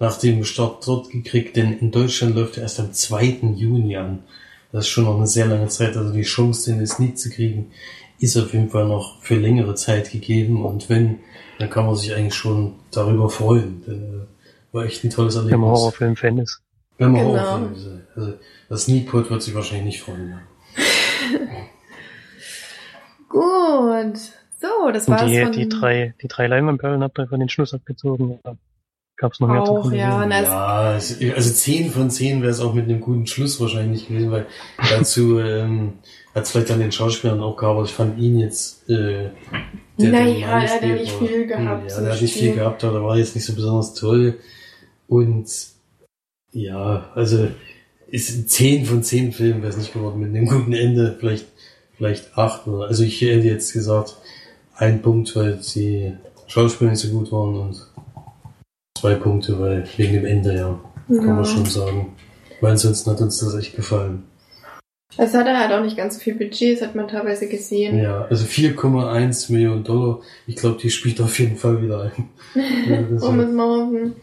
nach dem Start dort gekriegt, denn in Deutschland läuft er erst am 2. Juni an. Das ist schon noch eine sehr lange Zeit, also die Chance, den jetzt nicht zu kriegen, ist auf jeden Fall noch für längere Zeit gegeben und wenn, dann kann man sich eigentlich schon darüber freuen. Denn, äh, war echt ein tolles Erlebnis. Wenn man Horrorfilm-Fan ist. Wenn man genau. Horrorfilm ist. Also, das Sneakpot wird sich wahrscheinlich nicht freuen. Ja. [LAUGHS] Gut. So, das war's. Die, von... die drei, die drei Leinwandperlen habt ihr von den Schluss abgezogen. Gab es noch mehr auch, zu ja, ja, also zehn von zehn wäre es auch mit einem guten Schluss wahrscheinlich gewesen, weil dazu [LAUGHS] ähm, hat es vielleicht an den Schauspielern auch gehabt, aber ich fand ihn jetzt äh, der, naja, er hat ja nicht viel gehabt. Ja, er hat nicht viel gehabt, aber war jetzt nicht so besonders toll. Und ja, also ist 10 von 10 Filmen wäre es nicht geworden mit einem guten Ende, vielleicht, vielleicht 8 oder, also ich hätte jetzt gesagt, ein Punkt, weil die Schauspieler nicht so gut waren und zwei Punkte, weil wegen dem Ende, ja, ja. kann man schon sagen. Weil ansonsten hat uns das echt gefallen. Es hatte halt auch nicht ganz so viel Budget, das hat man teilweise gesehen. Ja, also 4,1 Millionen Dollar. Ich glaube, die spielt auf jeden Fall wieder ein. ja, um es mal hoffen.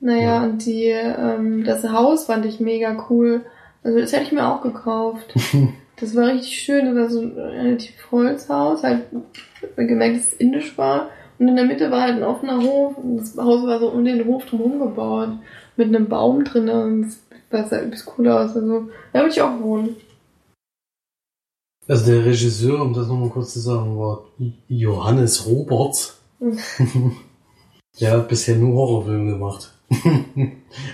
Naja, ja. und die, ähm, das Haus fand ich mega cool. Also das hätte ich mir auch gekauft. [LAUGHS] das war richtig schön, das war so ein relativ Holzhaus, halt gemerkt, dass es indisch war. Und in der Mitte war halt ein offener Hof und das Haus war so um den Hof drumherum gebaut. Mit einem Baum drin und das sah übelst cool aus. Also, da würde ich auch wohnen. Also der Regisseur, um das nochmal kurz zu sagen, war Johannes Roberts. [LAUGHS] der hat bisher nur Horrorfilme gemacht. [LAUGHS]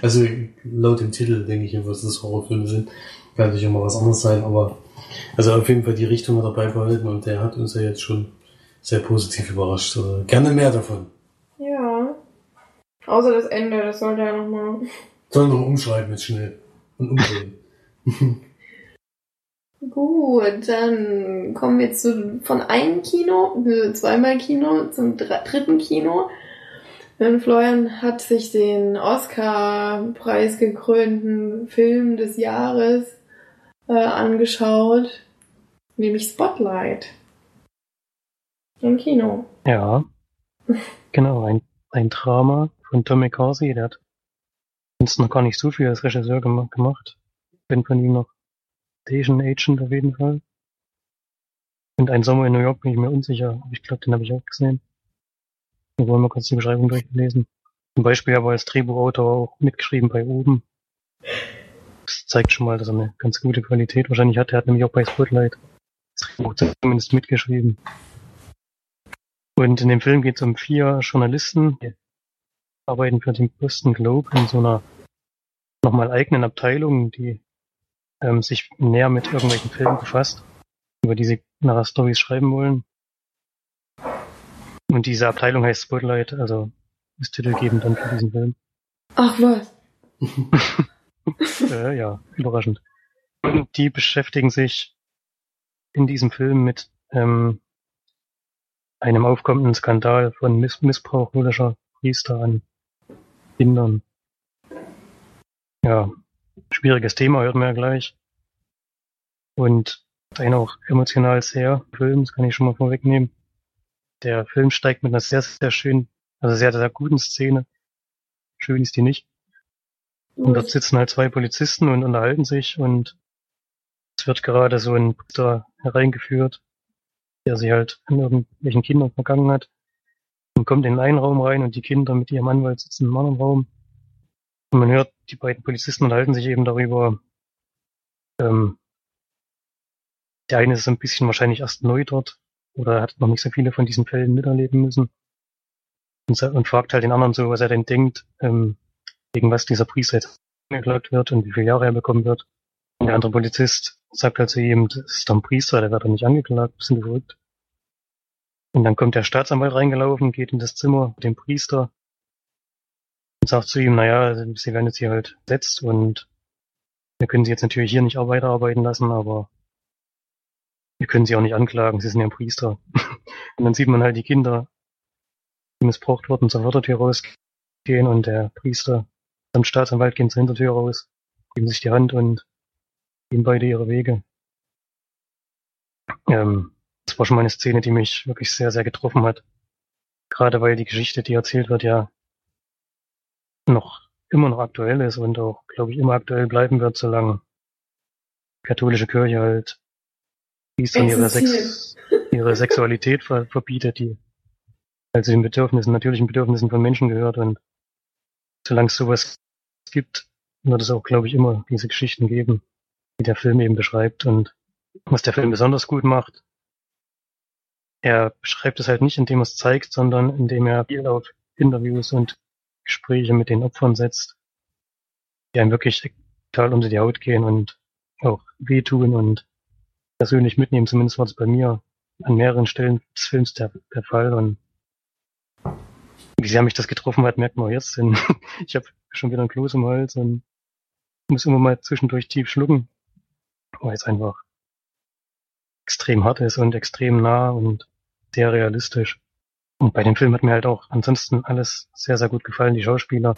also laut dem Titel denke ich, was das Horrorfilme sind. Kann natürlich immer was anderes sein, aber also auf jeden Fall die Richtung hat er beibehalten und der hat uns ja jetzt schon sehr positiv überrascht. Also gerne mehr davon. Ja. Außer das Ende, das sollte er nochmal. Soll noch umschreiben jetzt schnell. Und umdrehen. [LAUGHS] Gut, dann kommen wir zu, von einem Kino, zweimal Kino, zum dritten Kino. Denn Florian hat sich den Oscar-Preis gekrönten Film des Jahres äh, angeschaut, nämlich Spotlight. Im Kino. Ja. [LAUGHS] genau, ein, ein Drama von Tom McCarthy, der hat sonst noch gar nicht so viel als Regisseur gemacht. Bin von ihm noch Asian Agent auf jeden Fall. Und ein Sommer in New York bin ich mir unsicher, aber ich glaube, den habe ich auch gesehen. Wir wollen mal kurz die Beschreibung durchlesen. Zum Beispiel aber als Drehbuchautor auch mitgeschrieben bei oben. Das zeigt schon mal, dass er eine ganz gute Qualität wahrscheinlich hat. Er hat nämlich auch bei Spotlight das Drehbuch zumindest mitgeschrieben. Und in dem Film geht es um vier Journalisten, die arbeiten für den Boston Globe in so einer nochmal eigenen Abteilung, die ähm, sich näher mit irgendwelchen Filmen befasst, über die sie nachher Stories schreiben wollen. Und diese Abteilung heißt Spotlight, also ist titelgebend dann für diesen Film. Ach was. [LAUGHS] äh, ja, überraschend. Und die beschäftigen sich in diesem Film mit ähm, einem aufkommenden Skandal von Miss Missbrauch jüdischer Priester an Kindern. Ja, schwieriges Thema, hört man ja gleich. Und ein auch emotional sehr Film, das kann ich schon mal vorwegnehmen. Der Film steigt mit einer sehr, sehr schönen, also sehr, sehr guten Szene. Schön ist die nicht. Und dort sitzen halt zwei Polizisten und unterhalten sich und es wird gerade so ein Priester hereingeführt, der sie halt an irgendwelchen Kindern vergangen hat. Und kommt in einen Raum rein und die Kinder mit ihrem Anwalt sitzen im anderen Raum. Und man hört, die beiden Polizisten unterhalten sich eben darüber, ähm, der eine ist ein bisschen wahrscheinlich erst neu dort oder hat noch nicht so viele von diesen Fällen miterleben müssen. Und, und fragt halt den anderen so, was er denn denkt, ähm, gegen was dieser Priester jetzt angeklagt wird und wie viele Jahre er bekommen wird. Und der andere Polizist sagt halt zu ihm, das ist doch ein Priester, der wird doch nicht angeklagt, bisschen verrückt. Und dann kommt der Staatsanwalt reingelaufen, geht in das Zimmer mit dem Priester und sagt zu ihm, naja, sie werden jetzt hier halt setzt und wir können sie jetzt natürlich hier nicht weiterarbeiten lassen, aber wir können sie auch nicht anklagen, sie sind ja ein Priester. [LAUGHS] und dann sieht man halt die Kinder, die missbraucht wurden, zur Wörtertür rausgehen und der Priester samt Staatsanwalt gehen zur Hintertür raus, geben sich die Hand und gehen beide ihre Wege. Ähm, das war schon mal eine Szene, die mich wirklich sehr, sehr getroffen hat. Gerade weil die Geschichte, die erzählt wird, ja noch immer noch aktuell ist und auch, glaube ich, immer aktuell bleiben wird, solange die katholische Kirche halt Priestern ihre, Sex, ihre Sexualität ver verbietet, die also den Bedürfnissen, natürlichen Bedürfnissen von Menschen gehört und solange es sowas gibt, wird es auch, glaube ich, immer diese Geschichten geben, die der Film eben beschreibt und was der Film besonders gut macht. Er beschreibt es halt nicht, indem er es zeigt, sondern indem er viel auf Interviews und Gespräche mit den Opfern setzt, die einem wirklich total unter die Haut gehen und auch wehtun und persönlich mitnehmen. Zumindest war es bei mir an mehreren Stellen des Films der, der Fall und wie sehr mich das getroffen hat, merkt man auch jetzt, denn [LAUGHS] ich habe schon wieder ein Kloß im Hals und muss immer mal zwischendurch tief schlucken, weil es einfach extrem hart ist und extrem nah und sehr realistisch. Und bei dem Film hat mir halt auch ansonsten alles sehr, sehr gut gefallen, die Schauspieler.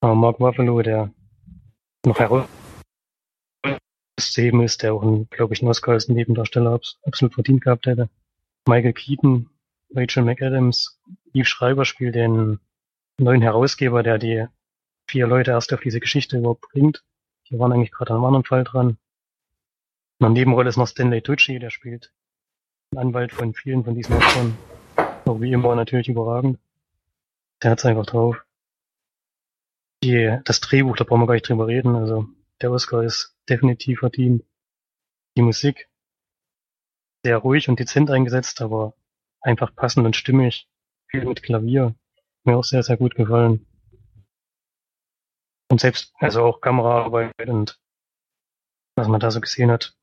Aber Mark Ruffalo, der noch herauszuheben ist, der auch, ein, glaube ich, einen Oscar als Nebendarsteller absolut verdient gehabt hätte. Michael Keaton, Rachel McAdams, Yves Schreiber spielt den neuen Herausgeber, der die vier Leute erst auf diese Geschichte überhaupt bringt. Die waren eigentlich gerade an einem anderen Fall dran. In Nebenrolle ist noch Stanley Tucci, der spielt Anwalt von vielen von diesen Opfern. Auch wie immer natürlich überragend. Der hat's einfach drauf. Die, das Drehbuch, da brauchen wir gar nicht drüber reden. Also der Oscar ist definitiv verdient. Die Musik sehr ruhig und dezent eingesetzt, aber einfach passend und stimmig. Viel mit Klavier. Mir auch sehr, sehr gut gefallen. Und selbst, also auch Kameraarbeit und was man da so gesehen hat.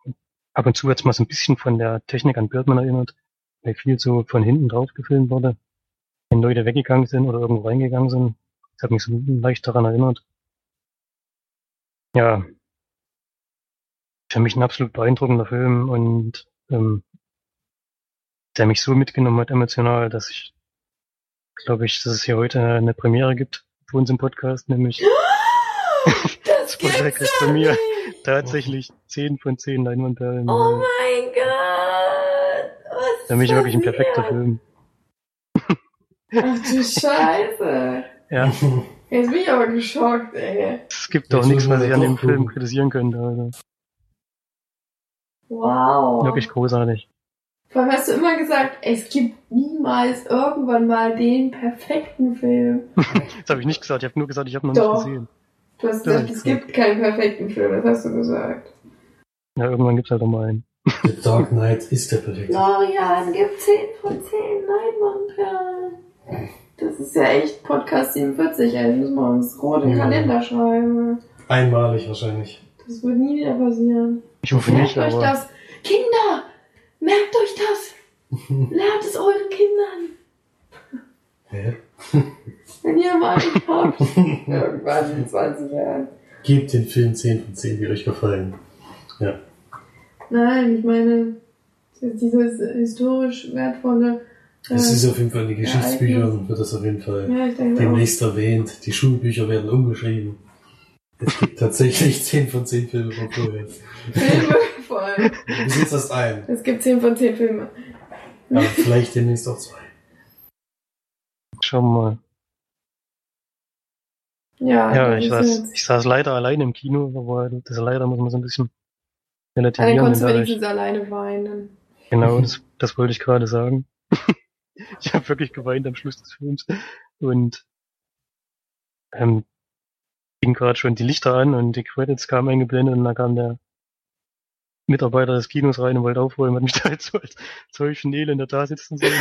Ab und zu hat es mal so ein bisschen von der Technik an Birdman erinnert weil viel so von hinten drauf gefilmt wurde. Wenn Leute weggegangen sind oder irgendwo reingegangen sind. Das hat mich so leicht daran erinnert. Ja. Für mich ein absolut beeindruckender Film und ähm, der mich so mitgenommen hat emotional, dass ich glaube ich, dass es hier heute eine Premiere gibt für uns im Podcast, nämlich [GASPS] das, [LAUGHS] das ist bei mir tatsächlich 10 von 10 Leinwandperlen. Oh mein Gott! Was Für mich wirklich ein perfekter Film. Ach du Scheiße. Ja. Jetzt bin ich aber geschockt, ey. Es gibt doch nichts, was ich an dem Film kritisieren könnte. Also. Wow. Wirklich großartig. Vor allem hast du immer gesagt, es gibt niemals irgendwann mal den perfekten Film. [LAUGHS] das habe ich nicht gesagt. Ich habe nur gesagt, ich habe noch Doch. nicht gesehen. Du hast Ja, gesagt, es gibt keinen perfekten Film, das hast du gesagt. Ja, irgendwann gibt's halt auch mal einen. The Dark Knight ist der perfekte. Florian, gib 10 von 10 Leinwandperlen. Das ist ja echt Podcast 47, ey. Das müssen wir uns rot in den Ja. Kalender schreiben. Einmalig wahrscheinlich. Das wird nie wieder passieren. Ich hoffe Merkt nicht, euch aber das. Kinder! Merkt euch das! [LAUGHS] Lernt es euren Kindern! Hä? Wenn ihr mal nicht habt. [LAUGHS] Irgendwann in 20 Jahren. Gebt den Film 10 von 10, die euch gefallen. Ja. Nein, ich meine, dieses historisch wertvolle. äh, Es ist auf jeden Fall in den Ja, Geschichtsbüchern, wird das auf jeden Fall ja, denke auch. demnächst erwähnt. Die Schulbücher werden umgeschrieben. Es gibt tatsächlich [LAUGHS] 10 von 10 Filme von Florian. Filme voll. Bis jetzt erst ein. Es gibt 10 von 10 Filme. Aber vielleicht demnächst auch zwei. schauen wir mal. Ja, Ja, ich saß, jetzt- ich saß leider alleine im Kino, aber das leider muss man so ein bisschen Ah, dann relativieren. konntest du wenigstens alleine weinen. Genau, [LAUGHS] das, das wollte ich gerade sagen. [LAUGHS] ich habe wirklich geweint am Schluss des Films und ähm, ging gerade schon die Lichter an und die Credits kamen eingeblendet und da kam der Mitarbeiter des Kinos rein und wollte aufräumen, hat mich [LAUGHS] da halt so als solchen Elender da sitzen sehen.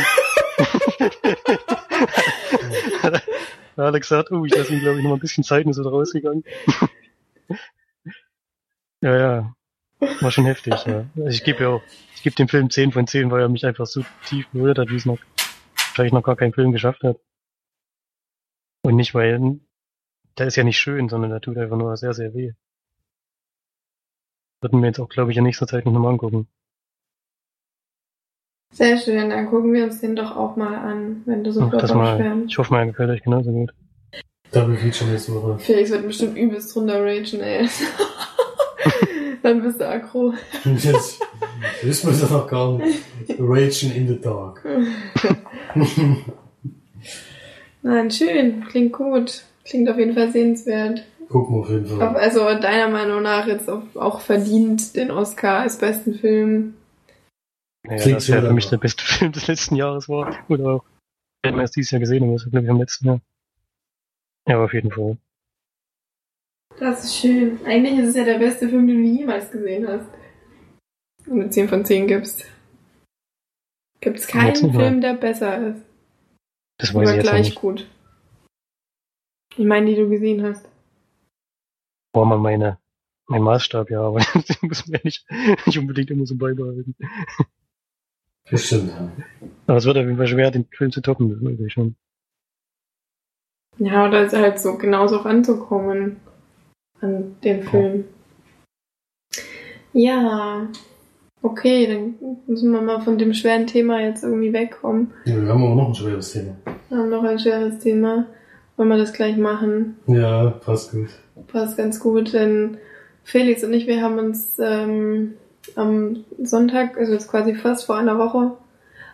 Hat er gesagt, oh, ich lasse ihm glaube ich noch ein bisschen Zeit und ist wieder rausgegangen. [LAUGHS] ja, ja. War schon heftig, ja. Also ich gebe ja auch, ich gebe dem Film 10 von 10, weil er mich einfach so tief berührt hat, wie es noch wahrscheinlich noch gar kein Film geschafft hat. Und nicht, weil der ist ja nicht schön, sondern der tut einfach nur sehr, sehr weh. Würden wir jetzt auch, glaube ich, in nächster Zeit noch mal angucken. Sehr schön, dann gucken wir uns den doch auch mal an, wenn du so flott das mal. aufschwärmst. Ich hoffe mal, er gefällt euch genauso gut. Double Feature nächste Woche. Felix wird bestimmt übelst drunter ragen, ey. [LAUGHS] dann bist du aggro. Jetzt wissen wir das noch gar nicht. Raging in the Dark. [LAUGHS] Nein, schön, klingt gut. Klingt auf jeden Fall sehenswert. Gucken wir auf jeden Fall. Also deiner Meinung nach jetzt auch verdient den Oscar als besten Film. Naja, das ja so für mich der beste [LAUGHS] Film des letzten Jahres war. Oder auch, wenn man es dieses Jahr gesehen hat, das glaube ich am letzten Jahr. Ja, auf jeden Fall. Das ist schön. Eigentlich ist es ja der beste Film, den du jemals gesehen hast. Und eine 10 von 10 gibst. Gibt es keinen Jetzt mal. Film, der besser ist. Das weiß Oder ich jetzt gleich nicht. gut. Ich meine, die du gesehen hast. War mal meine, mein Maßstab, ja, aber [LAUGHS] den muss man ja nicht, nicht unbedingt immer so beibehalten. Bestimmt, ja. Aber es wird auf jeden Fall schwer, den Film zu toppen, das weiß ich schon. Ja, oder ist halt so genauso ranzukommen an den Film. Ja, okay, dann müssen wir mal von dem schweren Thema jetzt irgendwie wegkommen. ja. Wir haben aber noch ein schweres Thema. Wir haben noch ein schweres Thema. Wollen wir das gleich machen? Ja, passt gut. Passt ganz gut, denn Felix und ich, wir haben uns ähm, am Sonntag, also jetzt quasi fast vor einer Woche,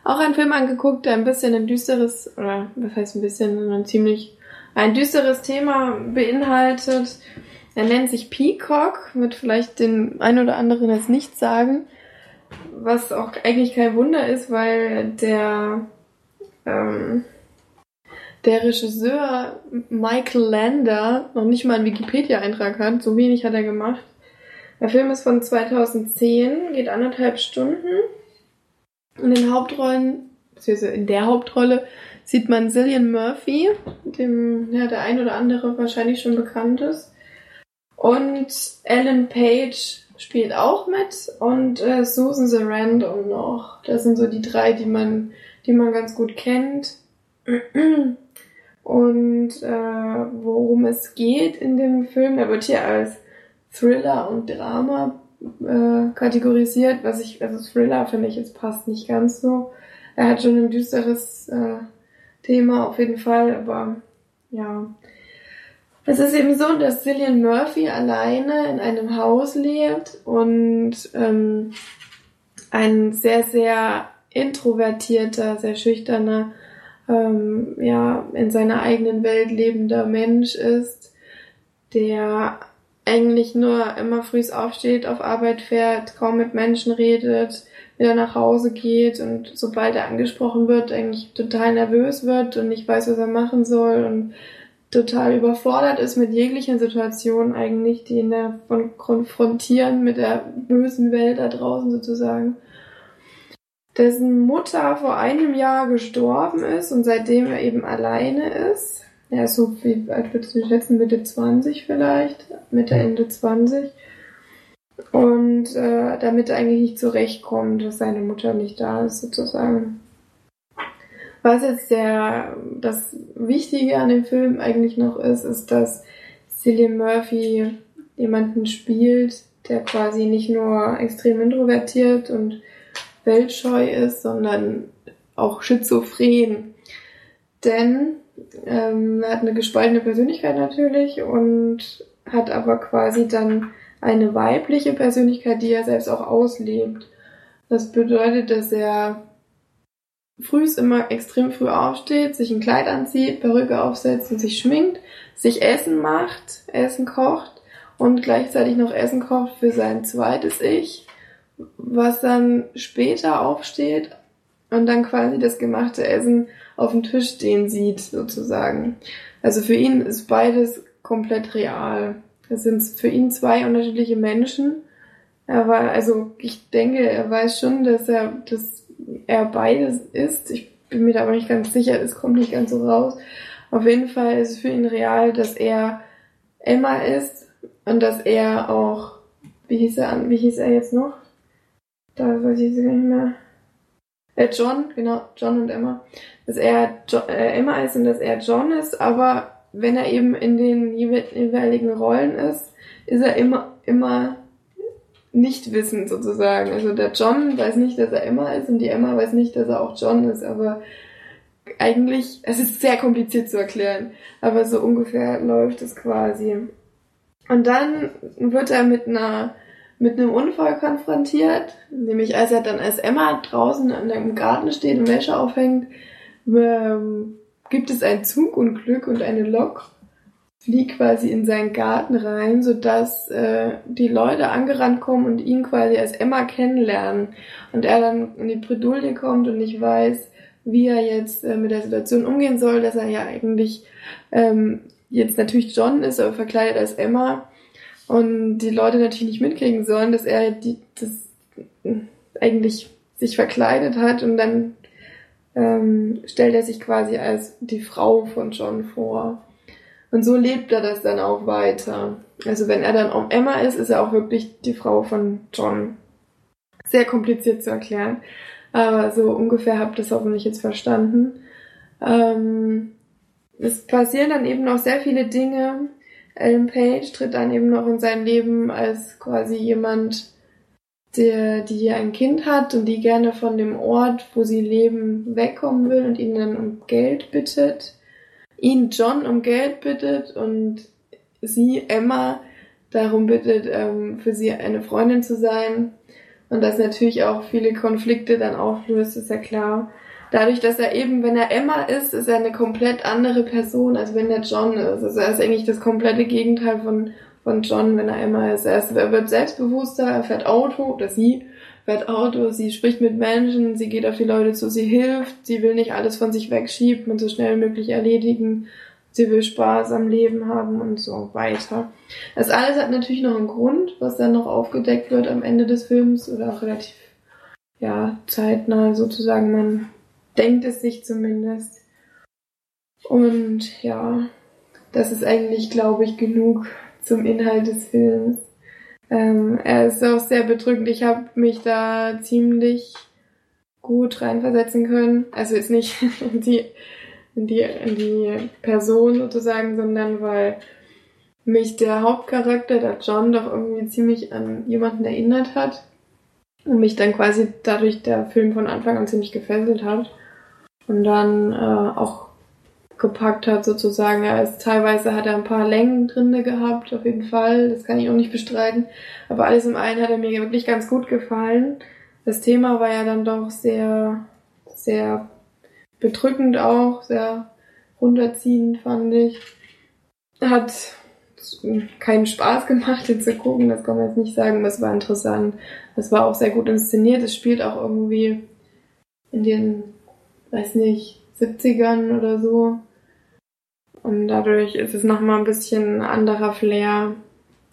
auch einen Film angeguckt, der ein bisschen ein düsteres, oder was heißt ein bisschen, sondern ziemlich ein düsteres Thema beinhaltet. Er nennt sich Peacock, wird vielleicht den ein oder anderen jetzt nicht sagen, was auch eigentlich kein Wunder ist, weil der ähm, der Regisseur Michael Lander noch nicht mal einen Wikipedia-Eintrag hat. So wenig hat er gemacht. Der Film ist von 2010, geht anderthalb Stunden. In den Hauptrollen, beziehungsweise in der Hauptrolle, sieht man Cillian Murphy, dem ja, der ein oder andere wahrscheinlich schon bekannt ist. Und Ellen Page spielt auch mit und äh, Susan Sarandon noch. Das sind so die drei, die man, die man ganz gut kennt. Und äh, worum es geht in dem Film, er wird hier als Thriller und Drama äh, kategorisiert, was ich, also Thriller finde ich jetzt passt nicht ganz so. Er hat schon ein düsteres äh, Thema auf jeden Fall, aber ja. Es ist eben so, dass Cillian Murphy alleine in einem Haus lebt und ähm, ein sehr, sehr introvertierter, sehr schüchterner, ähm, ja, in seiner eigenen Welt lebender Mensch ist, der eigentlich nur immer frühs aufsteht, auf Arbeit fährt, kaum mit Menschen redet, wieder nach Hause geht und sobald er angesprochen wird, eigentlich total nervös wird und nicht weiß, was er machen soll und total überfordert ist mit jeglichen Situationen eigentlich, die ihn davon konfrontieren mit der bösen Welt da draußen sozusagen. Dessen Mutter vor einem Jahr gestorben ist und seitdem er eben alleine ist. Ist so wie alt würdest du schätzen, Mitte 20 vielleicht, Mitte Ende 20. Und äh, damit eigentlich nicht zurechtkommt, dass seine Mutter nicht da ist, sozusagen. Was jetzt der, das Wichtige an dem Film eigentlich noch ist, ist, dass Cillian Murphy jemanden spielt, der quasi nicht nur extrem introvertiert und weltscheu ist, sondern auch schizophren. Denn ähm, er hat eine gespaltene Persönlichkeit natürlich und hat aber quasi dann eine weibliche Persönlichkeit, die er selbst auch auslebt. Das bedeutet, dass er frühs immer extrem früh aufsteht, sich ein Kleid anzieht, Perücke aufsetzt und sich schminkt, sich Essen macht, Essen kocht und gleichzeitig noch Essen kocht für sein zweites Ich, was dann später aufsteht und dann quasi das gemachte Essen auf dem Tisch stehen sieht, sozusagen. Also für ihn ist beides komplett real. Es sind für ihn zwei unterschiedliche Menschen. Er war, also ich denke, er weiß schon, dass er, dass er beides ist. Ich bin mir da aber nicht ganz sicher, es kommt nicht ganz so raus. Auf jeden Fall ist es für ihn real, dass er Emma ist und dass er auch, wie hieß er, wie hieß er jetzt noch? Da weiß ich es nicht mehr. Äh, John, genau, John und Emma. Dass er jo äh, Emma ist und dass er John ist, aber wenn er eben in den jeweiligen Rollen ist, ist er immer, immer nicht wissen sozusagen. Also der John weiß nicht, dass er Emma ist und die Emma weiß nicht, dass er auch John ist, aber eigentlich, es ist sehr kompliziert zu erklären, aber so ungefähr läuft es quasi. Und dann wird er mit einer mit einem Unfall konfrontiert, nämlich als er dann als Emma draußen an dem Garten steht und Wäsche aufhängt, ähm, gibt es ein Zugunglück und eine Lok fliegt quasi in seinen Garten rein, sodass äh, die Leute angerannt kommen und ihn quasi als Emma kennenlernen. Und er dann in die Bredouille kommt und nicht weiß, wie er jetzt äh, mit der Situation umgehen soll, dass er ja eigentlich ähm, jetzt natürlich John ist, aber verkleidet als Emma und die Leute natürlich nicht mitkriegen sollen, dass er die, das eigentlich sich verkleidet hat und dann ähm, stellt er sich quasi als die Frau von John vor. Und so lebt er das dann auch weiter. Also wenn er dann um Emma ist, ist er auch wirklich die Frau von John. Sehr kompliziert zu erklären. Aber so ungefähr habt ihr das hoffentlich jetzt verstanden. Ähm, es passieren dann eben noch sehr viele Dinge. Ellen Page tritt dann eben noch in sein Leben als quasi jemand, der, die ein Kind hat und die gerne von dem Ort, wo sie leben, wegkommen will und ihn dann um Geld bittet. Ihn John um Geld bittet und sie Emma darum bittet, ähm, für sie eine Freundin zu sein. Und das natürlich auch viele Konflikte dann auflöst, ist ja klar. Dadurch, dass er eben, wenn er Emma ist, ist er eine komplett andere Person, als wenn er John ist. Also er ist eigentlich das komplette Gegenteil von von John, wenn er immer ist. Er, ist, er wird selbstbewusster, er fährt Auto, oder sie fährt Auto, sie spricht mit Menschen, sie geht auf die Leute zu, sie hilft, sie will nicht alles von sich wegschieben und so schnell wie möglich erledigen. Sie will Spaß am Leben haben und so weiter. Das alles hat natürlich noch einen Grund, was dann noch aufgedeckt wird am Ende des Films oder auch relativ, ja, zeitnah sozusagen. Man denkt es sich zumindest. Und ja, das ist eigentlich, glaube ich, genug zum Inhalt des Films. Ähm, er ist auch sehr bedrückend. Ich habe mich da ziemlich gut reinversetzen können. Also jetzt nicht [LAUGHS] die, in die, in die Person sozusagen, sondern weil mich der Hauptcharakter, der John, doch irgendwie ziemlich an jemanden erinnert hat. Und mich dann quasi dadurch der Film von Anfang an ziemlich gefesselt hat. Und dann äh, auch gepackt hat sozusagen. Er ist, teilweise hat er ein paar Längen drinne gehabt, auf jeden Fall. Das kann ich auch nicht bestreiten. Aber alles im einen hat er mir wirklich ganz gut gefallen. Das Thema war ja dann doch sehr, sehr bedrückend auch, sehr runterziehend, fand ich. Hat keinen Spaß gemacht, den zu gucken, das kann man jetzt nicht sagen, aber es war interessant. Es war auch sehr gut inszeniert, es spielt auch irgendwie in den, weiß nicht, 70ern oder so. Und dadurch ist es nochmal ein bisschen anderer Flair.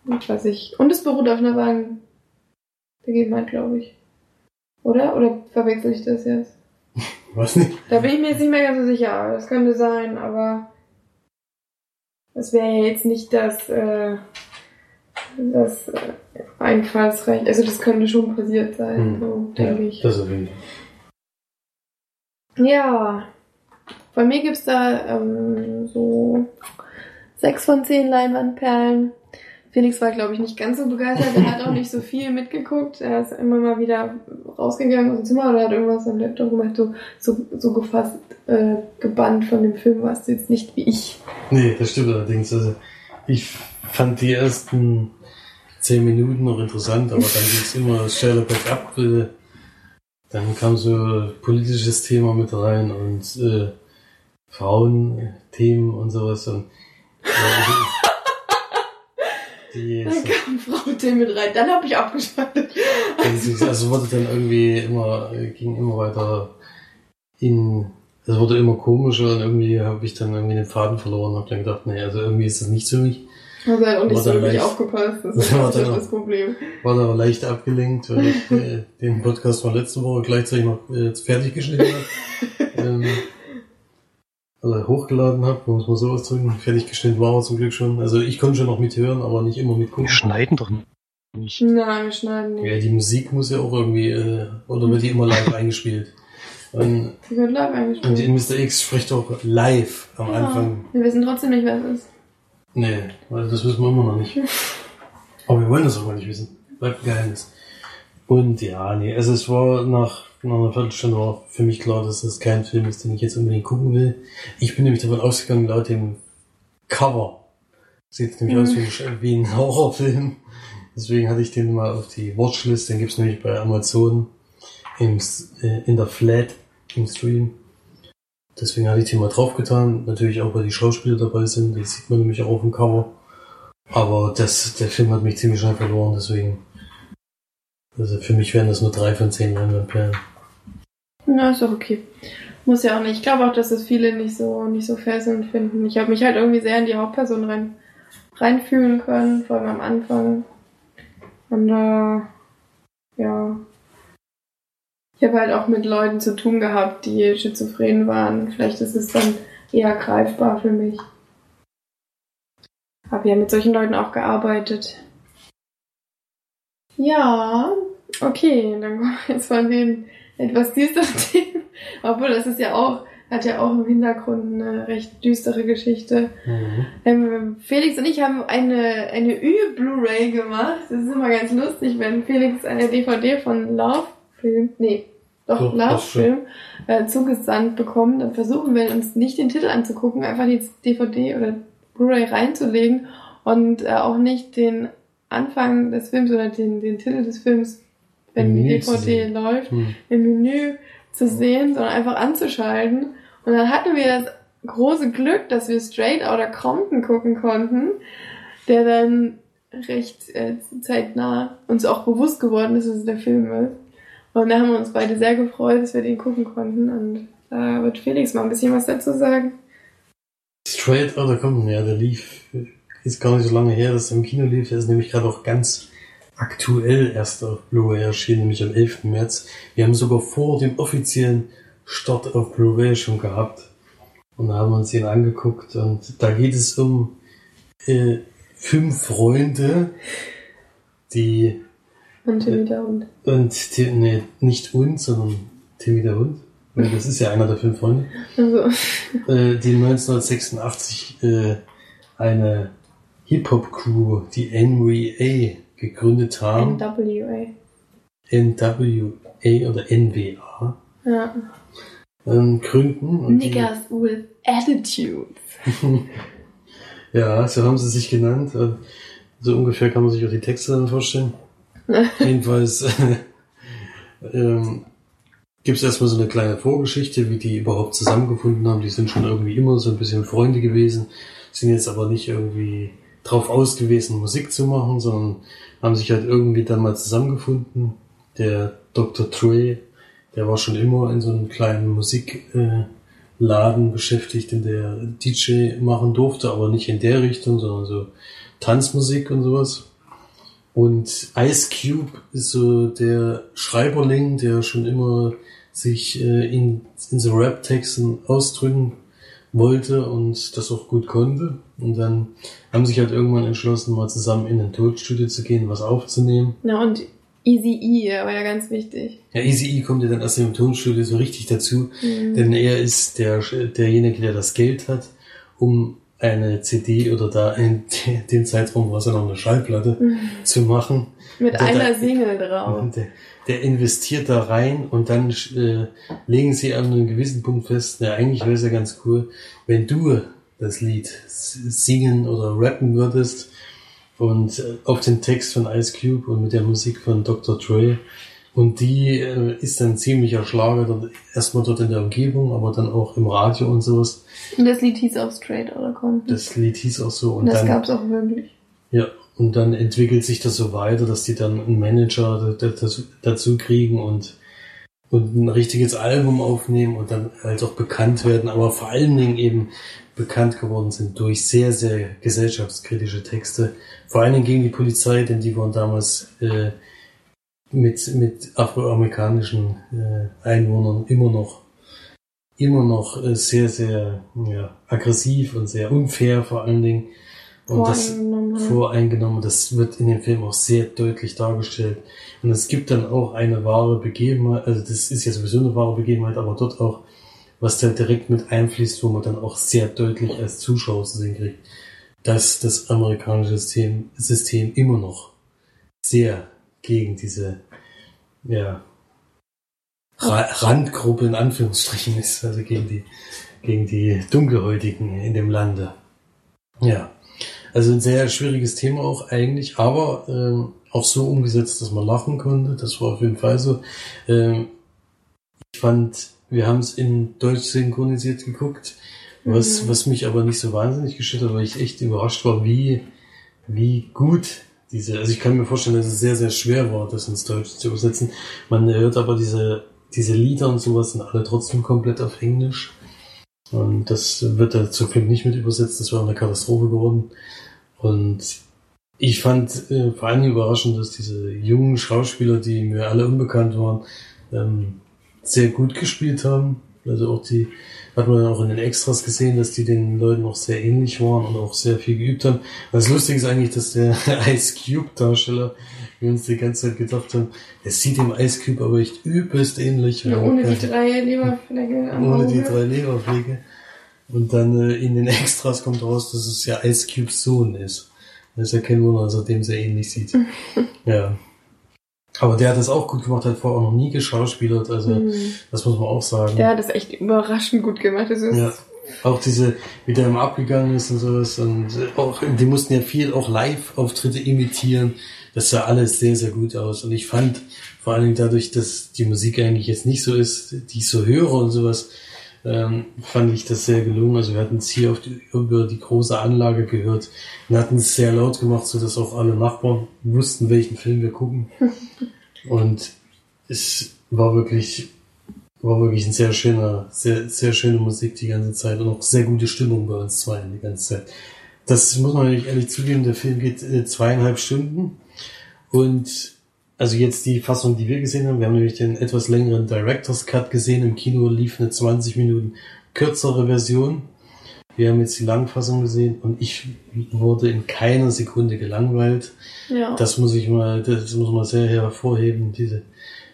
Was ich. Und es beruht auf einer wahren Begebenheit, glaube ich. Oder? Oder verwechsel ich das jetzt? [LAUGHS] Was nicht? Da bin ich mir jetzt nicht mehr ganz so sicher. Das könnte sein, aber das wäre ja jetzt nicht das, äh, das äh, Einfallsrecht. Also das könnte schon passiert sein, hm. so denke ja, ich. Das jeden Fall. Ja. Von mir gibt's da ähm, so sechs von zehn Leinwandperlen. Felix war, glaube ich, nicht ganz so begeistert. Er hat auch nicht so viel mitgeguckt. Er ist immer mal wieder rausgegangen aus dem Zimmer oder hat irgendwas am Laptop gemacht. So, so, so gefasst, äh, gebannt von dem Film warst du jetzt nicht wie ich. Nee, das stimmt allerdings. Also, ich fand die ersten zehn Minuten noch interessant, aber dann ging es immer schneller bergab. Äh, Dann kam so politisches Thema mit rein und äh, Frauenthemen und sowas. Und, äh, die, dann kam Frau T mit rein, dann habe ich abgeschaltet. Also wurde dann irgendwie immer, ging immer weiter in, es wurde immer komischer und irgendwie habe ich dann irgendwie den Faden verloren und habe dann gedacht, nee, also irgendwie ist das nicht für mich. Also auch nicht so wirklich aufgepasst, das [LAUGHS] ist war dann, das Problem. War da leicht abgelenkt, weil ich äh, den Podcast von letzten Woche gleichzeitig noch äh, fertig geschnitten habe. [LAUGHS] ähm, also hochgeladen habe, muss man so ausdrücken. Fertig geschnitten war er zum Glück schon. Also ich konnte schon noch mithören, aber nicht immer mitgucken. Wir schneiden doch nicht. Nein, wir schneiden nicht. Ja, die Musik muss ja auch irgendwie, äh, oder wird die immer live [LAUGHS] eingespielt? Und, die wird live eingespielt. Und in Mr. X spricht auch live am ja. Anfang. Wir wissen trotzdem nicht, wer es ist. Nee, weil das wissen wir immer noch nicht. [LAUGHS] aber wir wollen das auch mal nicht wissen. Bleibt ein Geheimnis. Und ja, nee, also es war nach nach einer Viertelstunde war für mich klar, dass das kein Film ist, den ich jetzt unbedingt gucken will. Ich bin nämlich davon ausgegangen, laut dem Cover sieht nämlich mhm. aus wie, wie ein [LAUGHS] Horrorfilm. Deswegen hatte ich den mal auf die Watchlist. Den gibt's nämlich bei Amazon im, äh, in der Flat im Stream. Deswegen hatte ich den mal draufgetan. Natürlich auch, weil die Schauspieler dabei sind. Die sieht man nämlich auch auf dem Cover. Aber das, der Film hat mich ziemlich schnell verloren. Deswegen, also für mich wären das nur drei von zehn Leinwandperlen. Na, ist doch okay. Muss ja auch nicht. Ich glaube auch, dass das viele nicht so, nicht so fesselnd finden. Ich habe mich halt irgendwie sehr in die Hauptperson rein, reinfühlen können, vor allem am Anfang. Und äh, ja. Ich habe halt auch mit Leuten zu tun gehabt, die schizophren waren. Vielleicht ist es dann eher greifbar für mich. Habe ja mit solchen Leuten auch gearbeitet. Ja, okay, dann kommen wir jetzt von den etwas düsteren Themen. Obwohl, das ist ja auch, hat ja auch im Hintergrund eine recht düstere Geschichte. Mhm. Ähm, Felix und ich haben eine, eine Ü-Blu-ray gemacht. Das ist immer ganz lustig, wenn Felix eine DVD von Love Film, nee, doch, doch Love Film, äh, zugesandt bekommt, dann versuchen wir uns nicht den Titel anzugucken, einfach die DVD oder Blu-ray reinzulegen und äh, auch nicht den Anfang des Films oder den, den Titel des Films wenn die DVD läuft, hm. im Menü zu sehen, sondern einfach anzuschalten. Und dann hatten wir das große Glück, dass wir Straight Outta Compton gucken konnten, der dann recht äh, zeitnah uns auch bewusst geworden ist, dass es der Film ist. Und da haben wir uns beide sehr gefreut, dass wir den gucken konnten. Und da wird Felix mal ein bisschen was dazu sagen. Straight Outta Compton, ja, der lief, ist gar nicht so lange her, dass er im Kino lief. Der ist nämlich gerade auch ganz aktuell erst auf Blu-ray erschienen, nämlich am 11. März. Wir haben sogar vor dem offiziellen Start auf Blu-ray schon gehabt. Und da haben wir uns ihn angeguckt und da geht es um äh, fünf Freunde, die und Timmy der Hund. Und nee, nicht uns, sondern Timmy der Hund. Weil das ist ja einer der fünf Freunde. Also. Äh, die 1986 äh, eine Hip-Hop-Crew, die NWA, gegründet haben. NWA. NWA oder NWA. Ja. Ähm, gründen. Niggas with Attitudes. [LAUGHS] ja, so haben sie sich genannt. So ungefähr kann man sich auch die Texte dann vorstellen. [LAUGHS] Jedenfalls [LAUGHS] ähm, gibt es erstmal so eine kleine Vorgeschichte, wie die überhaupt zusammengefunden haben. Die sind schon irgendwie immer so ein bisschen Freunde gewesen, sind jetzt aber nicht irgendwie drauf ausgewiesen, Musik zu machen, sondern haben sich halt irgendwie dann mal zusammengefunden. Der Dr. Trey, der war schon immer in so einem kleinen Musikladen beschäftigt, in der DJ machen durfte, aber nicht in der Richtung, sondern so Tanzmusik und sowas. Und Ice Cube ist so der Schreiberling, der schon immer sich äh, in, in so Rap-Texten ausdrücken wollte und das auch gut konnte. Und dann haben sich halt irgendwann entschlossen, mal zusammen in ein Tonstudio zu gehen, was aufzunehmen. Ja, und Easy E war ja ganz wichtig. Ja, Easy E kommt ja dann erst im Tonstudio so richtig dazu, mhm. denn er ist der, derjenige, der das Geld hat, um eine CD oder da in [LAUGHS] den Zeitraum war es ja noch eine Schallplatte mhm. zu machen. Mit einer da, Single drauf. Der, der, investiert da rein und dann äh, legen sie an einem gewissen Punkt fest, na eigentlich wäre es ja ganz cool, wenn du das Lied singen oder rappen würdest und äh, auf den Text von Ice Cube und mit der Musik von Dr. Dre Und die äh, ist dann ziemlich Schlager, dort, erstmal dort in der Umgebung, aber dann auch im Radio und sowas. Und das Lied hieß auch Straight Outta Compton. Das Lied hieß auch so. Und das dann, gab's auch wirklich. Ja, und dann entwickelt sich das so weiter, dass die dann einen Manager dazu, dazu kriegen und, und ein richtiges Album aufnehmen und dann halt auch bekannt werden, aber vor allen Dingen eben bekannt geworden sind durch sehr, sehr gesellschaftskritische Texte. Vor allen Dingen gegen die Polizei, denn die waren damals äh, mit, mit afroamerikanischen äh, Einwohnern immer noch immer noch äh, sehr, sehr ja, aggressiv und sehr unfair vor allen Dingen. Und das voreingenommen, das wird in dem Film auch sehr deutlich dargestellt. Und es gibt dann auch eine wahre Begebenheit, also das ist ja sowieso eine wahre Begebenheit, aber dort auch, was da direkt mit einfließt, wo man dann auch sehr deutlich als Zuschauer zu sehen kriegt, dass das amerikanische System, System immer noch sehr gegen diese, ja, Randgruppe in Anführungsstrichen ist, also gegen die, gegen die Dunkelhäutigen in dem Lande. Ja. Also ein sehr schwieriges Thema auch eigentlich, aber ähm, auch so umgesetzt, dass man lachen konnte. Das war auf jeden Fall so. Ähm, ich fand, wir haben es in Deutsch synchronisiert geguckt, was, mhm. was mich aber nicht so wahnsinnig geschüttert, weil ich echt überrascht war, wie, wie gut diese, also ich kann mir vorstellen, dass es sehr, sehr schwer war, das ins Deutsch zu übersetzen. Man hört aber diese, diese Lieder und sowas sind alle trotzdem komplett auf Englisch. Und das wird da zum Glück nicht mit übersetzt, das wäre eine Katastrophe geworden. Und ich fand äh, vor allem überraschend, dass diese jungen Schauspieler, die mir alle unbekannt waren, ähm, sehr gut gespielt haben. Also auch die, hat man auch in den Extras gesehen, dass die den Leuten auch sehr ähnlich waren und auch sehr viel geübt haben. Das Lustige ist eigentlich, dass der [LAUGHS] Ice Cube Darsteller, wir uns die ganze Zeit gedacht haben, er sieht dem Ice Cube aber echt übelst ähnlich. Ja, ohne die drei Leberflecke. Ohne die drei Leberflecke. Und dann äh, in den [LAUGHS] Extras kommt raus, dass es ja Ice Cubes Sohn ist. Das ist ja kein Wunder, also dem sehr ähnlich sieht. [LAUGHS] ja. Aber der hat das auch gut gemacht, hat vorher auch noch nie geschauspielert, also mhm. das muss man auch sagen. Der hat das echt überraschend gut gemacht. Das ist ja. Auch diese, wie der immer abgegangen ist und sowas. Und auch, die mussten ja viel auch Live-Auftritte imitieren. Das sah alles sehr, sehr gut aus. Und ich fand, vor allen Dingen dadurch, dass die Musik eigentlich jetzt nicht so ist, die ich so höre und sowas, ähm, fand ich das sehr gelungen. Also wir hatten es hier auf die, über die große Anlage gehört und hatten es sehr laut gemacht, so dass auch alle Nachbarn wussten, welchen Film wir gucken. [LAUGHS] und es war wirklich, war wirklich ein sehr schöner, sehr, sehr schöne Musik die ganze Zeit und auch sehr gute Stimmung bei uns zwei die ganze Zeit. Das muss man nämlich ehrlich zugeben, der Film geht äh, zweieinhalb Stunden und also jetzt die Fassung, die wir gesehen haben, wir haben nämlich den etwas längeren Director's Cut gesehen. Im Kino lief eine 20 Minuten kürzere Version. Wir haben jetzt die Langfassung gesehen und ich wurde in keiner Sekunde gelangweilt. Ja. Das muss ich mal, das muss man sehr hervorheben. Diese,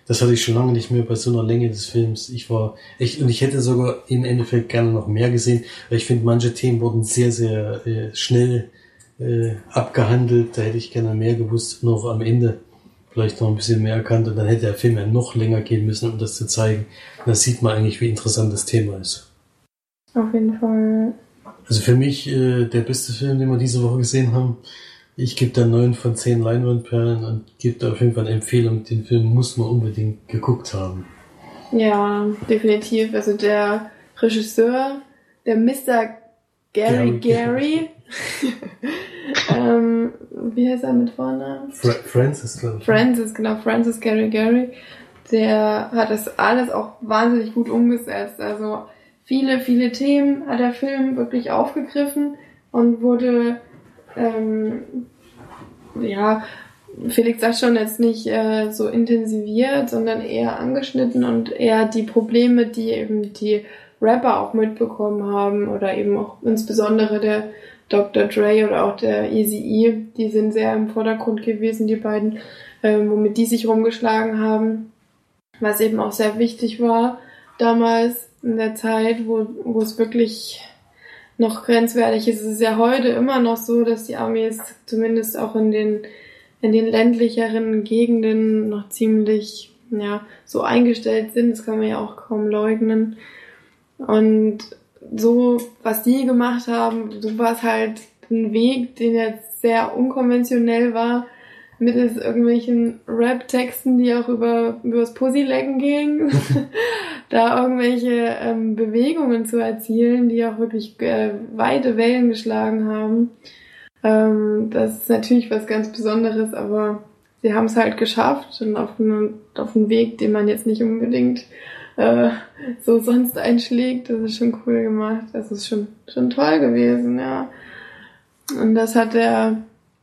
das hatte ich schon lange nicht mehr bei so einer Länge des Films. Ich war echt, und ich hätte sogar im Endeffekt gerne noch mehr gesehen, weil ich finde, manche Themen wurden sehr, sehr äh, schnell äh, abgehandelt. Da hätte ich gerne mehr gewusst, noch am Ende vielleicht noch ein bisschen mehr erkannt und dann hätte der Film ja noch länger gehen müssen, um das zu zeigen. Und da sieht man eigentlich, wie interessant das Thema ist. Auf jeden Fall. Also für mich äh, der beste Film, den wir diese Woche gesehen haben. Ich gebe da neun von zehn Leinwandperlen und gebe da auf jeden Fall eine Empfehlung. Den Film muss man unbedingt geguckt haben. Ja, definitiv. Also der Regisseur, der Mr. Gary Gary, Gary [LAUGHS] [LAUGHS] ähm, wie heißt er mit Vornamen? Fra Francis, glaube ich. Francis, genau, Francis Gary Gary. Der hat das alles auch wahnsinnig gut umgesetzt. Also viele, viele Themen hat der Film wirklich aufgegriffen und wurde, ähm, ja, Felix sagt schon jetzt nicht äh, so intensiviert, sondern eher angeschnitten und eher die Probleme, die eben die Rapper auch mitbekommen haben oder eben auch insbesondere der Dr. Dre oder auch der Easy E, die sind sehr im Vordergrund gewesen, die beiden, ähm, womit die sich rumgeschlagen haben, was eben auch sehr wichtig war damals in der Zeit, wo, wo es wirklich noch grenzwertig ist. Es ist ja heute immer noch so, dass die Armees zumindest auch in den, in den ländlicheren Gegenden noch ziemlich, ja, so eingestellt sind. Das kann man ja auch kaum leugnen. Und so, was die gemacht haben, so war es halt ein Weg, den jetzt sehr unkonventionell war, mittels irgendwelchen Rap-Texten, die auch über übers Pussylecken gingen, [LAUGHS] da irgendwelche ähm, Bewegungen zu erzielen, die auch wirklich äh, weite Wellen geschlagen haben. Ähm, das ist natürlich was ganz Besonderes, aber sie haben es halt geschafft und auf einen, auf Weg, den man jetzt nicht unbedingt äh, so sonst einschlägt. Das ist schon cool gemacht. Das ist schon, schon toll gewesen, ja. Und das hat der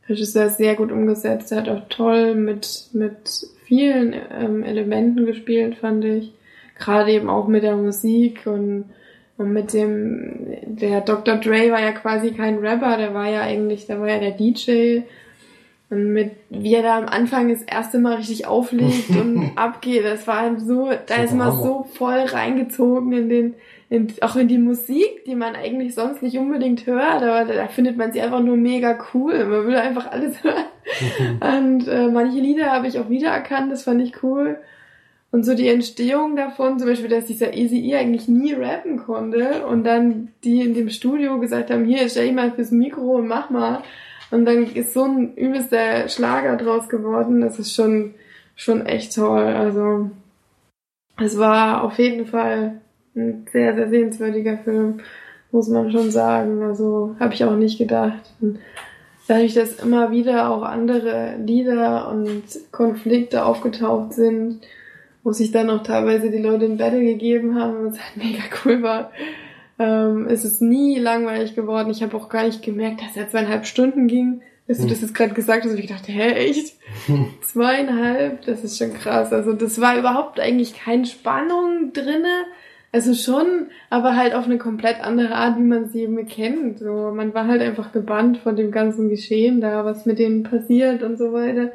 Regisseur sehr gut umgesetzt. Er hat auch toll mit, mit vielen ähm, Elementen gespielt, fand ich. Gerade eben auch mit der Musik und, und mit dem, der Dr. Dre war ja quasi kein Rapper, der war ja eigentlich, der war ja der DJ. Und mit, wie er da am Anfang das erste Mal richtig auflegt und [LAUGHS] abgeht, das war so, da ist man so voll reingezogen in den, in, auch in die Musik, die man eigentlich sonst nicht unbedingt hört, aber da, da findet man sie einfach nur mega cool. Man will einfach alles [LAUGHS] hören. Und äh, manche Lieder habe ich auch wiedererkannt, das fand ich cool. Und so die Entstehung davon, zum Beispiel, dass dieser Easy E eigentlich nie rappen konnte und dann die in dem Studio gesagt haben, hier, stell dich mal fürs Mikro und mach mal. Und dann ist so ein übelster Schlager draus geworden. Das ist schon, schon echt toll. Also, es war auf jeden Fall ein sehr, sehr sehenswürdiger Film, muss man schon sagen. Also habe ich auch nicht gedacht. Und dadurch, dass immer wieder auch andere Lieder und Konflikte aufgetaucht sind, wo sich dann auch teilweise die Leute in Battle gegeben haben, was halt mega cool war, ähm, ist es nie langweilig geworden. Ich habe auch gar nicht gemerkt, dass er zweieinhalb Stunden ging. Du hm. das jetzt gerade gesagt hast, habe ich gedacht, hä, echt? [LAUGHS] Zweieinhalb? Das ist schon krass. Also das war überhaupt eigentlich keine Spannung drinne. Also schon, aber halt auf eine komplett andere Art, wie man sie eben kennt. So, man war halt einfach gebannt von dem ganzen Geschehen da, was mit denen passiert und so weiter.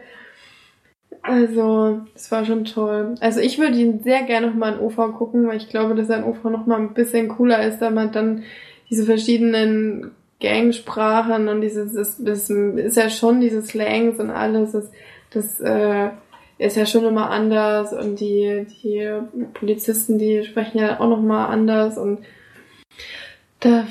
Also, das war schon toll. Also ich würde ihn sehr gerne nochmal in OV gucken, weil ich glaube, dass er in OV nochmal ein bisschen cooler ist, da man dann diese verschiedenen Gangsprachen und dieses, das, das ist ja schon diese Slangs und alles, das, das äh, ist ja schon immer anders und die, die Polizisten, die sprechen ja auch nochmal anders und da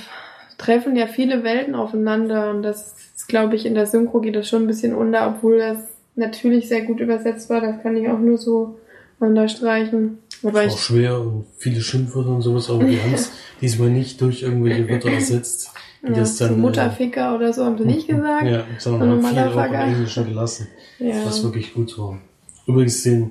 treffen ja viele Welten aufeinander und das ist, glaube ich, in der Synchro geht das schon ein bisschen unter, obwohl das natürlich sehr gut übersetzt war, das kann ich auch nur so unterstreichen. Aber ist auch schwer und viele Schimpfwörter und sowas, aber die haben es [LAUGHS] diesmal nicht durch irgendwelche Wörter ersetzt. Die ja, das dann, so Mutterficker äh, oder so haben sie nicht gesagt. Ja, sondern haben viel auch im Englischen gelassen. Ja. Was wirklich gut war. Übrigens den,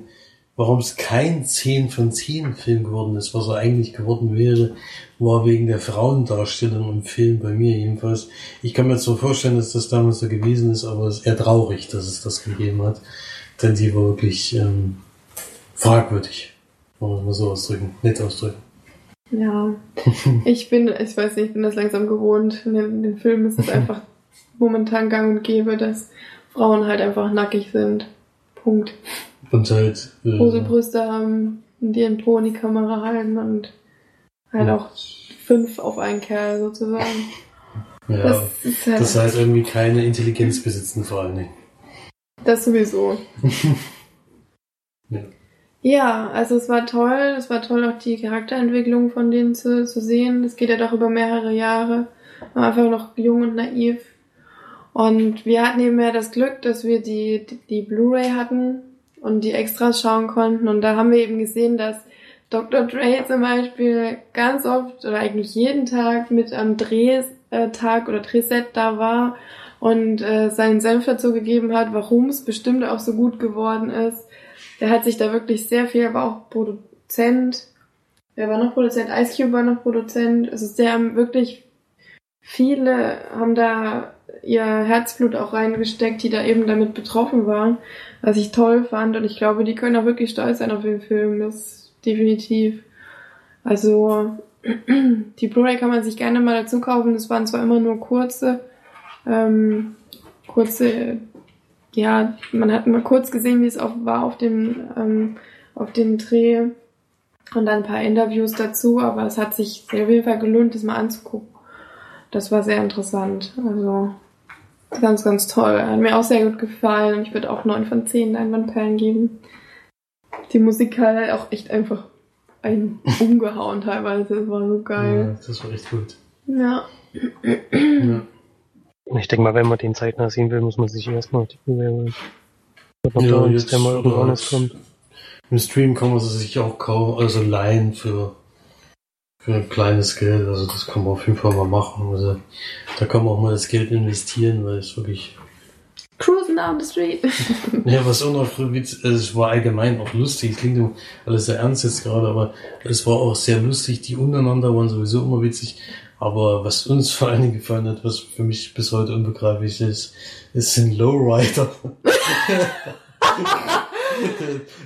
warum es kein 10 von 10 Film geworden ist, was er eigentlich geworden wäre, war wegen der Frauendarstellung im Film, bei mir jedenfalls. Ich kann mir zwar vorstellen, dass das damals so gewesen ist, aber es ist eher traurig, dass es das gegeben hat. Denn die war wirklich ähm, fragwürdig, wollen wir mal so ausdrücken, nett ausdrücken. Ja, [LAUGHS] ich bin, ich weiß nicht, ich bin das langsam gewohnt. In den, in den Filmen ist es [LAUGHS] einfach momentan gang und gäbe, dass Frauen halt einfach nackig sind. Punkt. Und halt. Äh, Große Brüste haben und ihren Po in die Kamera halten und halt ja. auch fünf auf einen Kerl sozusagen. [LAUGHS] Ja, das ist halt, das heißt irgendwie keine Intelligenz besitzen vor allen Dingen. Das sowieso. [LAUGHS] ja. ja, also es war toll, es war toll auch die Charakterentwicklung von denen zu, zu sehen. Es geht ja doch über mehrere Jahre. Einfach noch jung und naiv. Und wir hatten eben ja das Glück, dass wir die, die, die Blu-ray hatten und die Extras schauen konnten. Und da haben wir eben gesehen, dass Dr. Dre zum Beispiel ganz oft oder eigentlich jeden Tag mit am Drehtag oder Drehset da war und äh, seinen Senf dazu gegeben hat, warum es bestimmt auch so gut geworden ist. Der hat sich da wirklich sehr viel, aber auch Produzent, wer war noch Produzent? Ice Cube war noch Produzent. Also haben wirklich viele haben da ihr Herzblut auch reingesteckt, die da eben damit betroffen waren, was ich toll fand. Und ich glaube, die können auch wirklich stolz sein auf den Film. Das definitiv. Also [CLEARS THROAT] die Blu-ray kann man sich gerne mal dazu kaufen. Das waren zwar immer nur kurze, ähm, kurze, ja, man hat mal kurz gesehen, wie es auch war auf dem, ähm, auf dem Dreh und dann ein paar Interviews dazu, aber es hat sich auf jeden Fall gelohnt, das mal anzugucken. Das war sehr interessant. Also Ganz, ganz toll. Hat mir auch sehr gut gefallen und ich würde auch 9 von 10 Leinwandperlen geben. Die Musik hat halt auch echt einfach einen [LAUGHS] umgehauen teilweise. Das war so geil. Ja, das war echt gut. Ja. ja. Ich denke mal, wenn man den zeitnah sehen will, muss man sich erstmal auf die holen. Ja, jetzt, der mal irgendwann kommt. Im Stream kann man sie sich auch kaum, also leihen für, für ein kleines Geld. Also das kann man auf jeden Fall mal machen. Also da kann man auch mal das Geld investieren, weil es wirklich Cruising down the street. [LAUGHS] ja, was auch noch witzig, also es war allgemein auch lustig, es klingt alles sehr ernst jetzt gerade, aber es war auch sehr lustig, die untereinander waren sowieso immer witzig. Aber was uns vor allen Dingen gefallen hat, was für mich bis heute unbegreiflich ist, es sind Lowrider. [LAUGHS]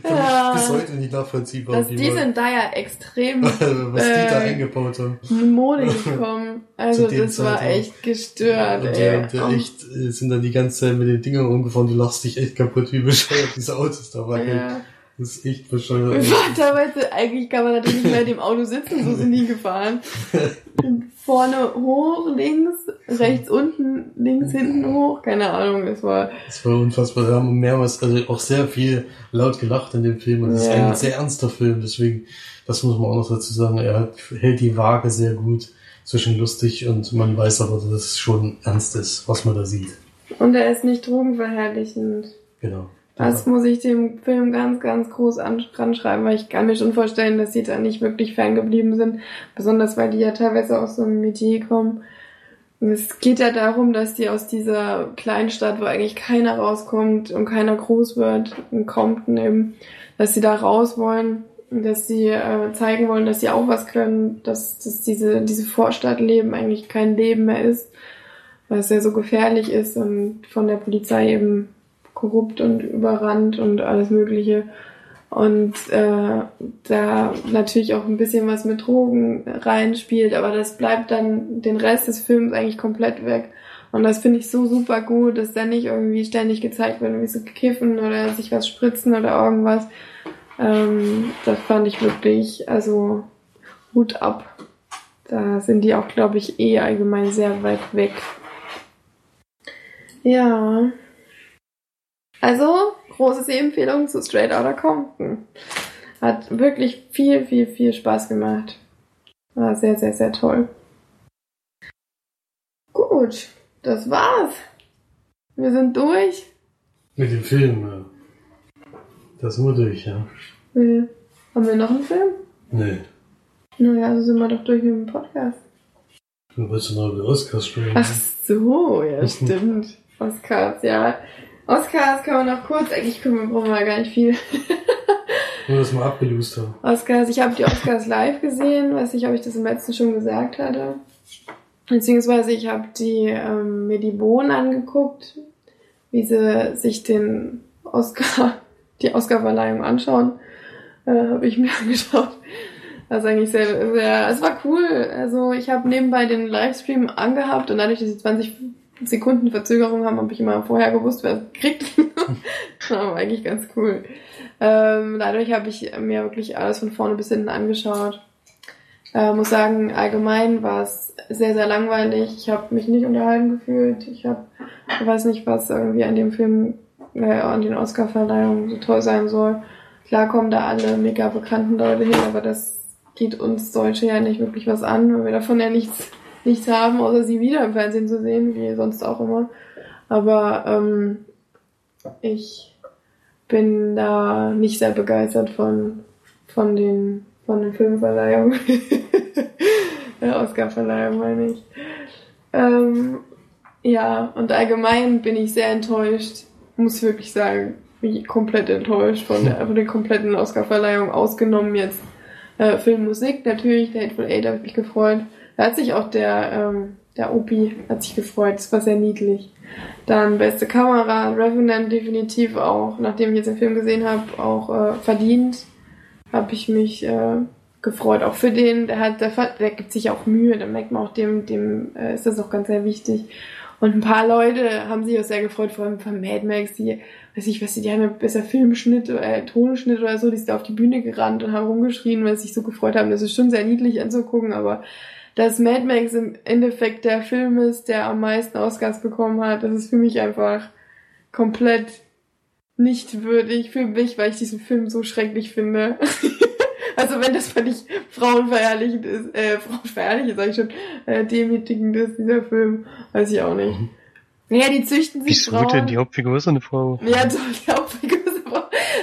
ja. bis heute nicht nachvollziehbar. Dass die sind da ja extrem [LAUGHS] was die da äh, eingebaut haben. Mode gekommen. Also das war echt gestört. Ja, ey. Der, der echt, äh, sind dann die ganze Zeit mit den Dingern rumgefahren, die lachst dich echt kaputt, wie bescheuert diese Autos da waren. Ja. Das ist echt bescheuert. [LAUGHS] Teilweise, eigentlich kann man natürlich nicht mehr in dem Auto sitzen, so sind die gefahren. [LAUGHS] Vorne hoch, links, rechts unten, links hinten hoch, keine Ahnung, es war. Es war unfassbar. Wir haben mehrmals, also auch sehr viel laut gelacht in dem Film und es ja. ist ein sehr ernster Film, deswegen, das muss man auch noch dazu sagen, er hat, hält die Waage sehr gut zwischen lustig und man weiß aber, dass es schon ernst ist, was man da sieht. Und er ist nicht drogenverherrlichend. Genau. Das muss ich dem Film ganz, ganz groß anschreiben, weil ich kann mir schon vorstellen, dass sie da nicht wirklich ferngeblieben sind. Besonders weil die ja teilweise aus so einem Metier kommen. Es geht ja darum, dass die aus dieser Kleinstadt, wo eigentlich keiner rauskommt und keiner groß wird und kommt eben, dass sie da raus wollen, dass sie äh, zeigen wollen, dass sie auch was können, dass, dass diese, diese Vorstadtleben eigentlich kein Leben mehr ist, weil es ja so gefährlich ist und von der Polizei eben korrupt und überrannt und alles Mögliche. Und äh, da natürlich auch ein bisschen was mit Drogen reinspielt, aber das bleibt dann den Rest des Films eigentlich komplett weg. Und das finde ich so super gut, dass da nicht irgendwie ständig gezeigt wird, wie sie kiffen oder sich was spritzen oder irgendwas. Ähm, das fand ich wirklich, also Hut ab. Da sind die auch, glaube ich, eh allgemein sehr weit weg. Ja. Also, große Empfehlung zu Straight Outta Compton. Hat wirklich viel, viel, viel Spaß gemacht. War sehr, sehr, sehr toll. Gut, das war's. Wir sind durch. Mit dem Film, ja. Das sind wir durch, ja. Nee. Haben wir noch einen Film? Nee. Naja, also sind wir doch durch mit dem Podcast. Du wolltest noch über Oscars sprechen. Ach so, ja, [LAUGHS] stimmt. Oscars, ja. Oscars kann man noch kurz, eigentlich können wir, brauchen wir gar nicht viel. Nur das mal abgelöst haben. Oscars, ich habe die Oscars live gesehen, weiß nicht, ob ich das im letzten schon gesagt hatte. Beziehungsweise ich habe die, ähm, mir die Bohnen angeguckt, wie sie sich den Oscar, [LAUGHS] die Oscarverleihung anschauen. Äh, habe ich mir [LAUGHS] angeschaut. Das ist eigentlich sehr, sehr, es war cool. Also ich habe nebenbei den Livestream angehabt und dadurch, dass ich 20 Sekunden Verzögerung haben, habe ich immer vorher gewusst, wer es kriegt. [LAUGHS] das war eigentlich ganz cool. Ähm, dadurch habe ich mir wirklich alles von vorne bis hinten angeschaut. Äh, muss sagen, allgemein war es sehr, sehr langweilig. Ich habe mich nicht unterhalten gefühlt. Ich habe, weiß nicht, was irgendwie an dem Film, äh, an den Oscar-Verleihungen so toll sein soll. Klar kommen da alle mega bekannten Leute hin, aber das geht uns Deutsche ja nicht wirklich was an, weil wir davon ja nichts nichts haben, außer sie wieder im Fernsehen zu sehen, wie sonst auch immer. Aber ähm, ich bin da nicht sehr begeistert von, von den, von den Filmverleihungen. [LAUGHS] Oscarverleihung meine ich. Ähm, ja, und allgemein bin ich sehr enttäuscht, muss wirklich sagen, komplett enttäuscht von der, von der kompletten Oscarverleihung, ausgenommen jetzt äh, Filmmusik natürlich, der Hateful Eight habe ich mich gefreut. Da hat sich auch der, ähm, der Opi hat sich gefreut. Das war sehr niedlich. Dann beste Kamera, Revenant definitiv auch, nachdem ich jetzt den Film gesehen habe, auch äh, verdient. Habe ich mich äh, gefreut. Auch für den, der hat, der, der gibt sich auch Mühe, da merkt man auch dem, dem äh, ist das auch ganz sehr wichtig. Und ein paar Leute haben sich auch sehr gefreut, vor allem von Mad Max, die, weiß ich was, die haben ja besser Filmschnitt oder äh, Tonschnitt oder so, die sind auf die Bühne gerannt und haben rumgeschrien, weil sie sich so gefreut haben. Das ist schon sehr niedlich anzugucken, aber dass Mad Max im Endeffekt der Film ist, der am meisten Oscars bekommen hat, das ist für mich einfach komplett nicht würdig für mich, weil ich diesen Film so schrecklich finde. [LAUGHS] also wenn das völlig frauenverherrlichend ist, äh, frauenverherrlichend, sag ich schon, äh, demütigend ist, dieser Film, weiß ich auch nicht. Ja, die züchten sich Wieso Frauen. denn die Hauptfigur ist eine Frau? Ja, [LAUGHS] doch,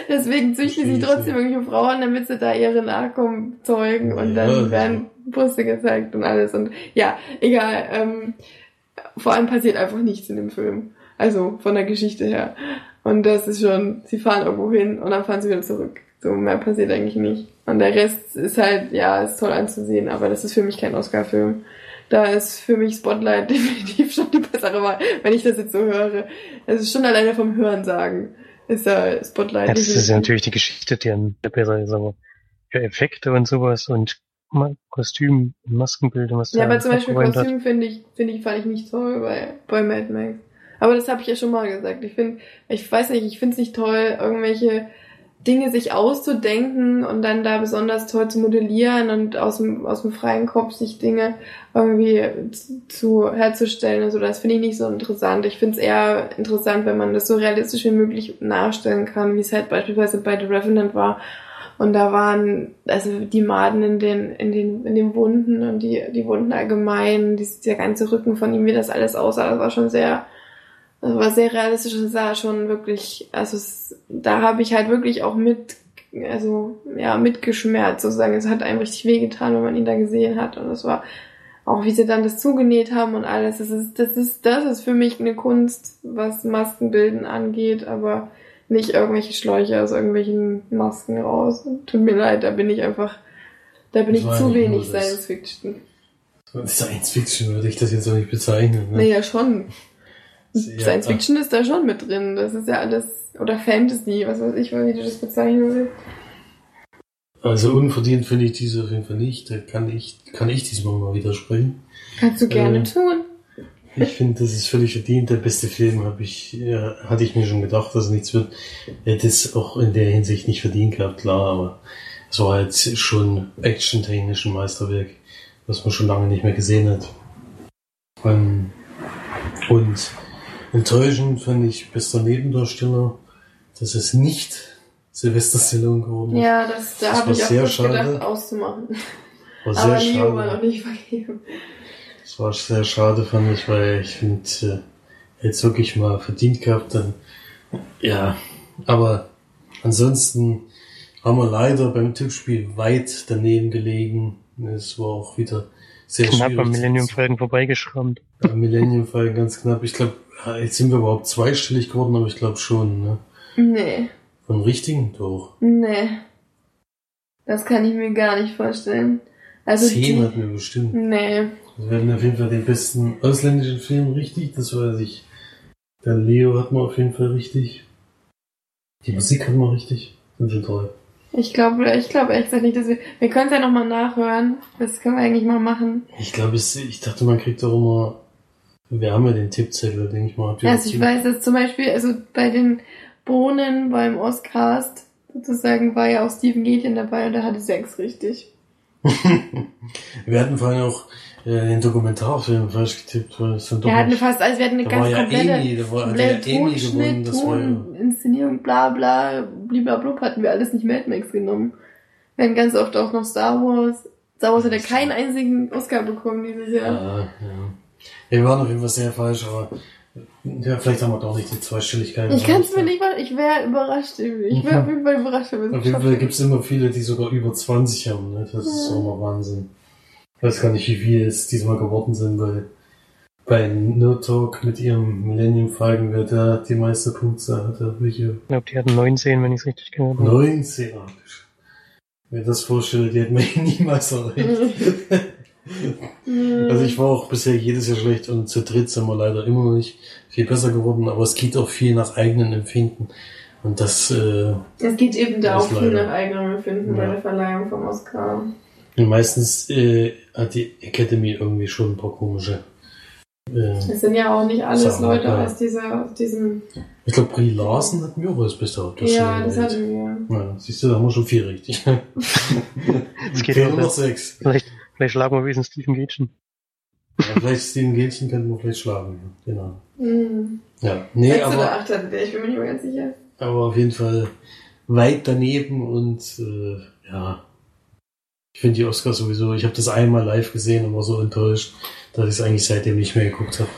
Deswegen züchten sie trotzdem irgendwelche Frauen, damit sie da ihre Nachkommen zeugen und ja, dann werden Brüste gezeigt und alles. Und ja, egal. Ähm, vor allem passiert einfach nichts in dem Film. Also von der Geschichte her. Und das ist schon, sie fahren irgendwo hin und dann fahren sie wieder zurück. So mehr passiert eigentlich nicht. Und der Rest ist halt, ja, ist toll anzusehen, aber das ist für mich kein Oscar-Film. Da ist für mich Spotlight [LAUGHS] definitiv schon die bessere Wahl, wenn ich das jetzt so höre. Es ist schon alleine vom Hören sagen. Ist ja Spotlight. Ja, das ist ja natürlich die Geschichte, die der besser ist, aber für Effekte und sowas und Kostüm, Maskenbilder, was Ja, aber zum Beispiel Kostüm finde ich, finde ich, fand ich nicht toll bei, bei Mad Max. Aber das habe ich ja schon mal gesagt. Ich finde, ich weiß nicht, ich finde es nicht toll, irgendwelche Dinge sich auszudenken und dann da besonders toll zu modellieren und aus dem, aus dem freien Kopf sich Dinge irgendwie zu, herzustellen. Also das finde ich nicht so interessant. Ich finde es eher interessant, wenn man das so realistisch wie möglich nachstellen kann, wie es halt beispielsweise bei The Revenant war. Und da waren also die Maden in den in den in den Wunden und die die Wunden allgemein, die, der ganze Rücken von ihm, wie das alles aussah, das war schon sehr war sehr realistisch und sah schon wirklich, also es, da habe ich halt wirklich auch mit also ja mitgeschmerzt sozusagen. Es hat einem richtig wehgetan, wenn man ihn da gesehen hat und es war auch wie sie dann das zugenäht haben und alles. Das ist das ist das ist für mich eine Kunst, was Maskenbilden angeht, aber nicht irgendwelche Schläuche aus irgendwelchen Masken raus. Tut mir leid, da bin ich einfach, da bin das ich zu wenig Science Fiction. Science Fiction würde ich das jetzt auch nicht bezeichnen. Ne? Naja, schon. Science Fiction ist da schon mit drin. Das ist ja alles, oder Fantasy, was weiß ich, wie du das bezeichnen willst. Also unverdient finde ich diese auf jeden Fall nicht. Da kann ich, kann ich diesmal mal widersprechen. Kannst du gerne äh, tun. Ich finde, das ist völlig verdient. Der beste Film habe ich, ja, hatte ich mir schon gedacht, dass nichts wird. Hätte es auch in der Hinsicht nicht verdient gehabt, klar, aber es war halt schon action-technisch ein Meisterwerk, was man schon lange nicht mehr gesehen hat. Ähm, und enttäuschend fand ich bester Nebendarsteller, dass es nicht Sylvester Stallone geworden ist. Ja, das, da habe ich auch sehr gedacht, auszumachen. War sehr aber Leo war noch nicht vergeben. Das war sehr schade, fand ich, weil ich finde, äh, jetzt wirklich mal verdient gehabt, dann, ja, aber ansonsten haben wir leider beim Tippspiel weit daneben gelegen. Es war auch wieder sehr knapp schwierig. Knapp am Millennium Falcon vorbeigeschrammt. Am Millennium Falcon ganz knapp. Ich glaube, jetzt sind wir überhaupt zweistellig geworden, aber ich glaube schon, ne? Nee. Von richtigen doch. Nee. Das kann ich mir gar nicht vorstellen. Also Zehn hatten wir bestimmt. Nee. Wir werden auf jeden Fall den besten ausländischen Film richtig, das weiß ich. Der Leo hat man auf jeden Fall richtig. Die Musik hat man richtig. Sind schon toll. Ich glaube, ich glaube echt nicht, dass wir, wir können es ja nochmal nachhören. Das können wir eigentlich mal machen. Ich glaube, ich dachte, man kriegt auch immer, wir haben ja den Tippzettel, denke ich mal. Also ich weiß, dass zum Beispiel, also bei den Bohnen beim Oscast sozusagen war ja auch Steven Gätchen dabei und der hatte sechs richtig. [LAUGHS] wir hatten vorhin auch ja, den Dokumentarfilm falsch getippt. Weil es wir hatten fast, also wir hatten eine ganz ja komplette, Amy, da war, komplette ja Tonschnitt, Ton, ja Inszenierung, bla bla, blub hatten wir alles nicht Mad Max genommen. Wir hatten ganz oft auch noch Star Wars. Star Wars hat ja keinen einzigen Oscar bekommen dieses Jahr. Ja, ja. Ja wir waren auf jeden Fall sehr falsch, aber ja, vielleicht haben wir doch nicht die Zweistelligkeit. Ich kann es mir nicht mal, ich wäre überrascht. Ich wäre [LAUGHS] auf jeden Fall überrascht. Auf jeden Fall gibt es immer viele, die sogar über 20 haben. Ne? Das ist so immer Wahnsinn. Ich weiß gar nicht, wie viele es diesmal geworden sind, weil bei No Talk mit ihrem Millennium Falcon wer da die meiste Punktzahl hatte. Welche? Ich glaube, die hatten 19, wenn ich es richtig habe. 19, ach, Wer das vorstellt, die hätten wir [LAUGHS] niemals erreicht. [LAUGHS] also ich war auch bisher jedes Jahr schlecht und zu dritt sind wir leider immer noch nicht viel besser geworden, aber es geht auch viel nach eigenen Empfinden. Und das, äh, Es geht eben da auch viel nach eigenem Empfinden ja. bei der Verleihung vom Oscar. Und meistens äh, hat die Academy irgendwie schon ein paar komische. Äh, es sind ja auch nicht alles Sachen, Leute ja. aus dieser, aus diesem. Ich glaube, Brie Larsen hatten wir auch als beste Hauptdarsteller. Ja, das hatten wir. Ja, siehst du, da haben wir schon vier richtig. [LAUGHS] es geht nur noch sechs. Vielleicht, vielleicht schlagen wir wenigstens Stephen Gätchen. Ja, vielleicht Stephen Gätchen könnten wir vielleicht schlagen. Genau. Mhm. Ja, nee, Sechs aber. Oder acht hatten wir, ich bin mir nicht mehr ganz sicher. Aber auf jeden Fall weit daneben und äh, ja, ich finde die Oscars sowieso, ich habe das einmal live gesehen und war so enttäuscht, dass ich es eigentlich seitdem nicht mehr geguckt habe.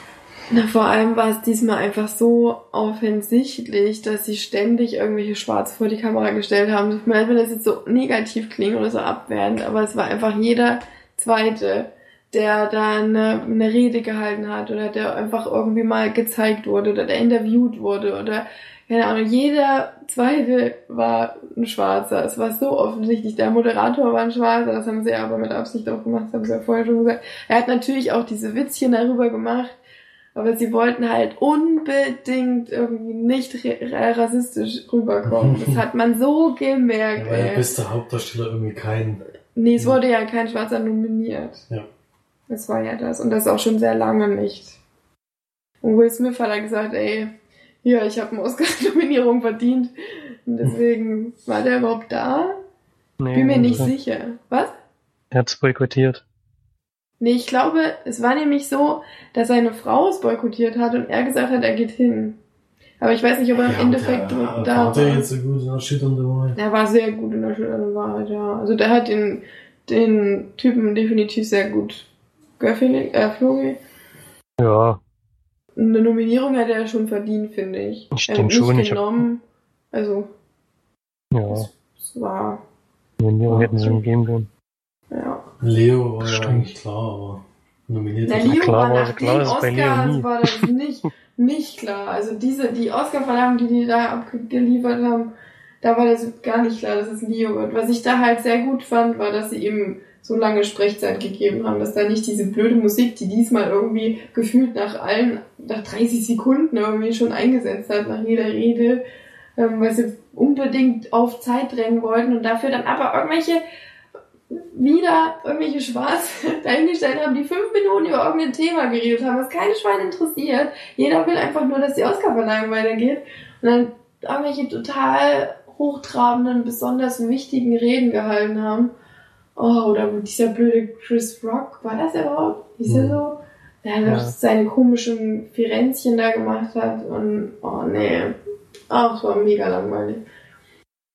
Na, vor allem war es diesmal einfach so offensichtlich, dass sie ständig irgendwelche Schwarze vor die Kamera gestellt haben. Tut mir leid, wenn das jetzt so negativ klingt oder so abwehrend, aber es war einfach jeder Zweite, der da eine, eine Rede gehalten hat oder der einfach irgendwie mal gezeigt wurde oder der interviewt wurde oder keine Ahnung, jeder zweite war ein Schwarzer. Es war so offensichtlich. Der Moderator war ein Schwarzer, das haben sie aber mit Absicht auch gemacht, das haben sie ja vorher schon gesagt. Er hat natürlich auch diese Witzchen darüber gemacht, aber sie wollten halt unbedingt irgendwie nicht rassistisch rüberkommen. Das [LAUGHS] hat man so gemerkt. Ja, weil der beste Hauptdarsteller irgendwie kein. Nee, es wurde ja kein Schwarzer nominiert. Ja. Das war ja das. Und das auch schon sehr lange nicht. Und Will Smith hat dann gesagt, ey, ja, ich habe eine Oscar-Nominierung verdient. Und deswegen war der überhaupt da? Nee, Bin mir nicht sicher. Was? Er hat's boykottiert. Nee, ich glaube, es war nämlich so, dass seine Frau es boykottiert hat und er gesagt hat, er geht hin. Aber ich weiß nicht, ob er im Endeffekt der, da war. War der jetzt so gut in der erschütternden Wahrheit? Er war sehr gut in der erschütternden Wahrheit, ja. Also der hat den, den Typen definitiv sehr gut gefühlt, äh, Flori. Ja, eine Nominierung hätte er schon verdient, finde ich. Stimmt er schon. Genommen. Hab... Also. Ja. Es war. Nominierung hätten sie ihm geben können. Ja. Leo war ja eigentlich klar, aber nominiert Na, Leo klar war, nach klar, Oscars Leo nie. war das nicht, [LAUGHS] nicht klar. Also diese, die Oscar-Verleihung, die die da abgeliefert haben, da war das gar nicht klar, dass es Leo wird. Was ich da halt sehr gut fand, war, dass sie eben so lange Sprechzeit gegeben haben, dass da nicht diese blöde Musik, die diesmal irgendwie gefühlt nach allen, nach 30 Sekunden irgendwie schon eingesetzt hat, nach jeder Rede, ähm, weil sie unbedingt auf Zeit drängen wollten und dafür dann aber irgendwelche wieder irgendwelche Schwarze [LAUGHS] dahingestellt haben, die fünf Minuten über irgendein Thema geredet haben, was keine Schweine interessiert. Jeder will einfach nur, dass die Oscarverleihung weitergeht und dann irgendwelche total hochtrabenden, besonders wichtigen Reden gehalten haben. Oh, oder dieser blöde Chris Rock, war das überhaupt? Hieß mhm. er so? Der ja. seine komischen Firenzchen da gemacht hat und, oh nee. Ach, war mega langweilig.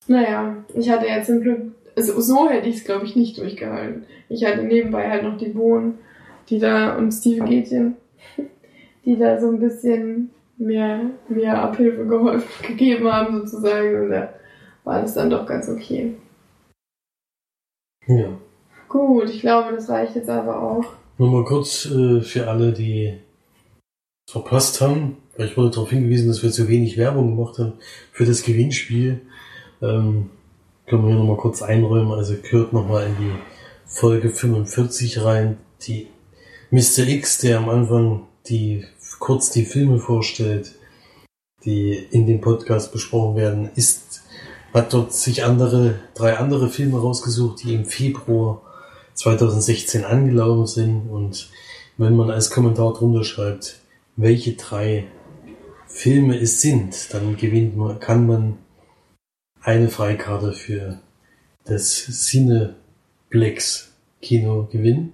Naja, ich hatte jetzt zum Glück, also so hätte ich es glaube ich nicht durchgehalten. Ich hatte nebenbei halt noch die Bohnen, die da, und Steve Gätchen, [LAUGHS] die da so ein bisschen mehr, mehr Abhilfe geholfen, [LAUGHS] gegeben haben sozusagen und da war das dann doch ganz okay. Ja. Gut, ich glaube, das reicht jetzt aber auch. Nur mal kurz äh, für alle, die es verpasst haben, weil ich wurde darauf hingewiesen, dass wir zu wenig Werbung gemacht haben für das Gewinnspiel. Ähm, können wir hier nochmal kurz einräumen. Also gehört nochmal in die Folge 45 rein. Die Mr. X, der am Anfang die kurz die Filme vorstellt, die in dem Podcast besprochen werden, ist hat dort sich andere, drei andere Filme rausgesucht, die im Februar 2016 angelaufen sind. Und wenn man als Kommentar drunter schreibt, welche drei Filme es sind, dann gewinnt man, kann man eine Freikarte für das Cineplex Kino gewinnen.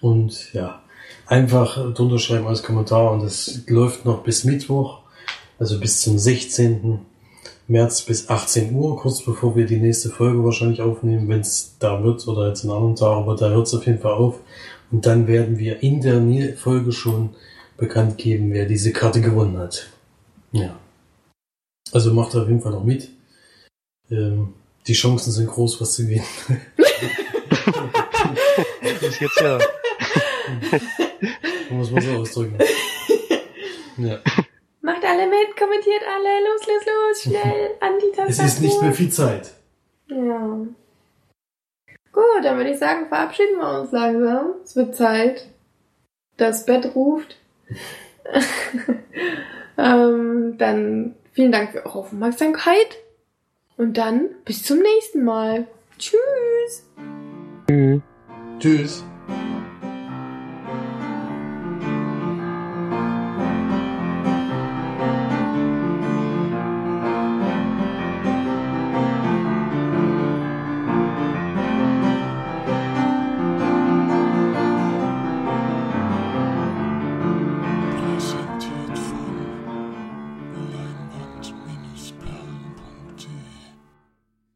Und ja, einfach drunter schreiben als Kommentar und das läuft noch bis Mittwoch, also bis zum 16. März bis 18 Uhr, kurz bevor wir die nächste Folge wahrscheinlich aufnehmen, wenn es da wird oder jetzt einen anderen Tag, aber da hört es auf jeden Fall auf. Und dann werden wir in der Folge schon bekannt geben, wer diese Karte gewonnen hat. Ja. Also macht auf jeden Fall noch mit. Ähm, die Chancen sind groß, was zu gewinnen. das ist jetzt ja. [LAUGHS] muss man so ausdrücken. Ja. Macht alle mit, kommentiert alle, los, los, los, schnell [LAUGHS] an die Tastatur. Es ist nicht mehr viel Zeit. Ja. Gut, dann würde ich sagen, verabschieden wir uns langsam. Es wird Zeit. Das Bett ruft. [LAUGHS] ähm, dann vielen Dank für eure Aufmerksamkeit. Und dann bis zum nächsten Mal. Tschüss. Tschüss. Tschüss.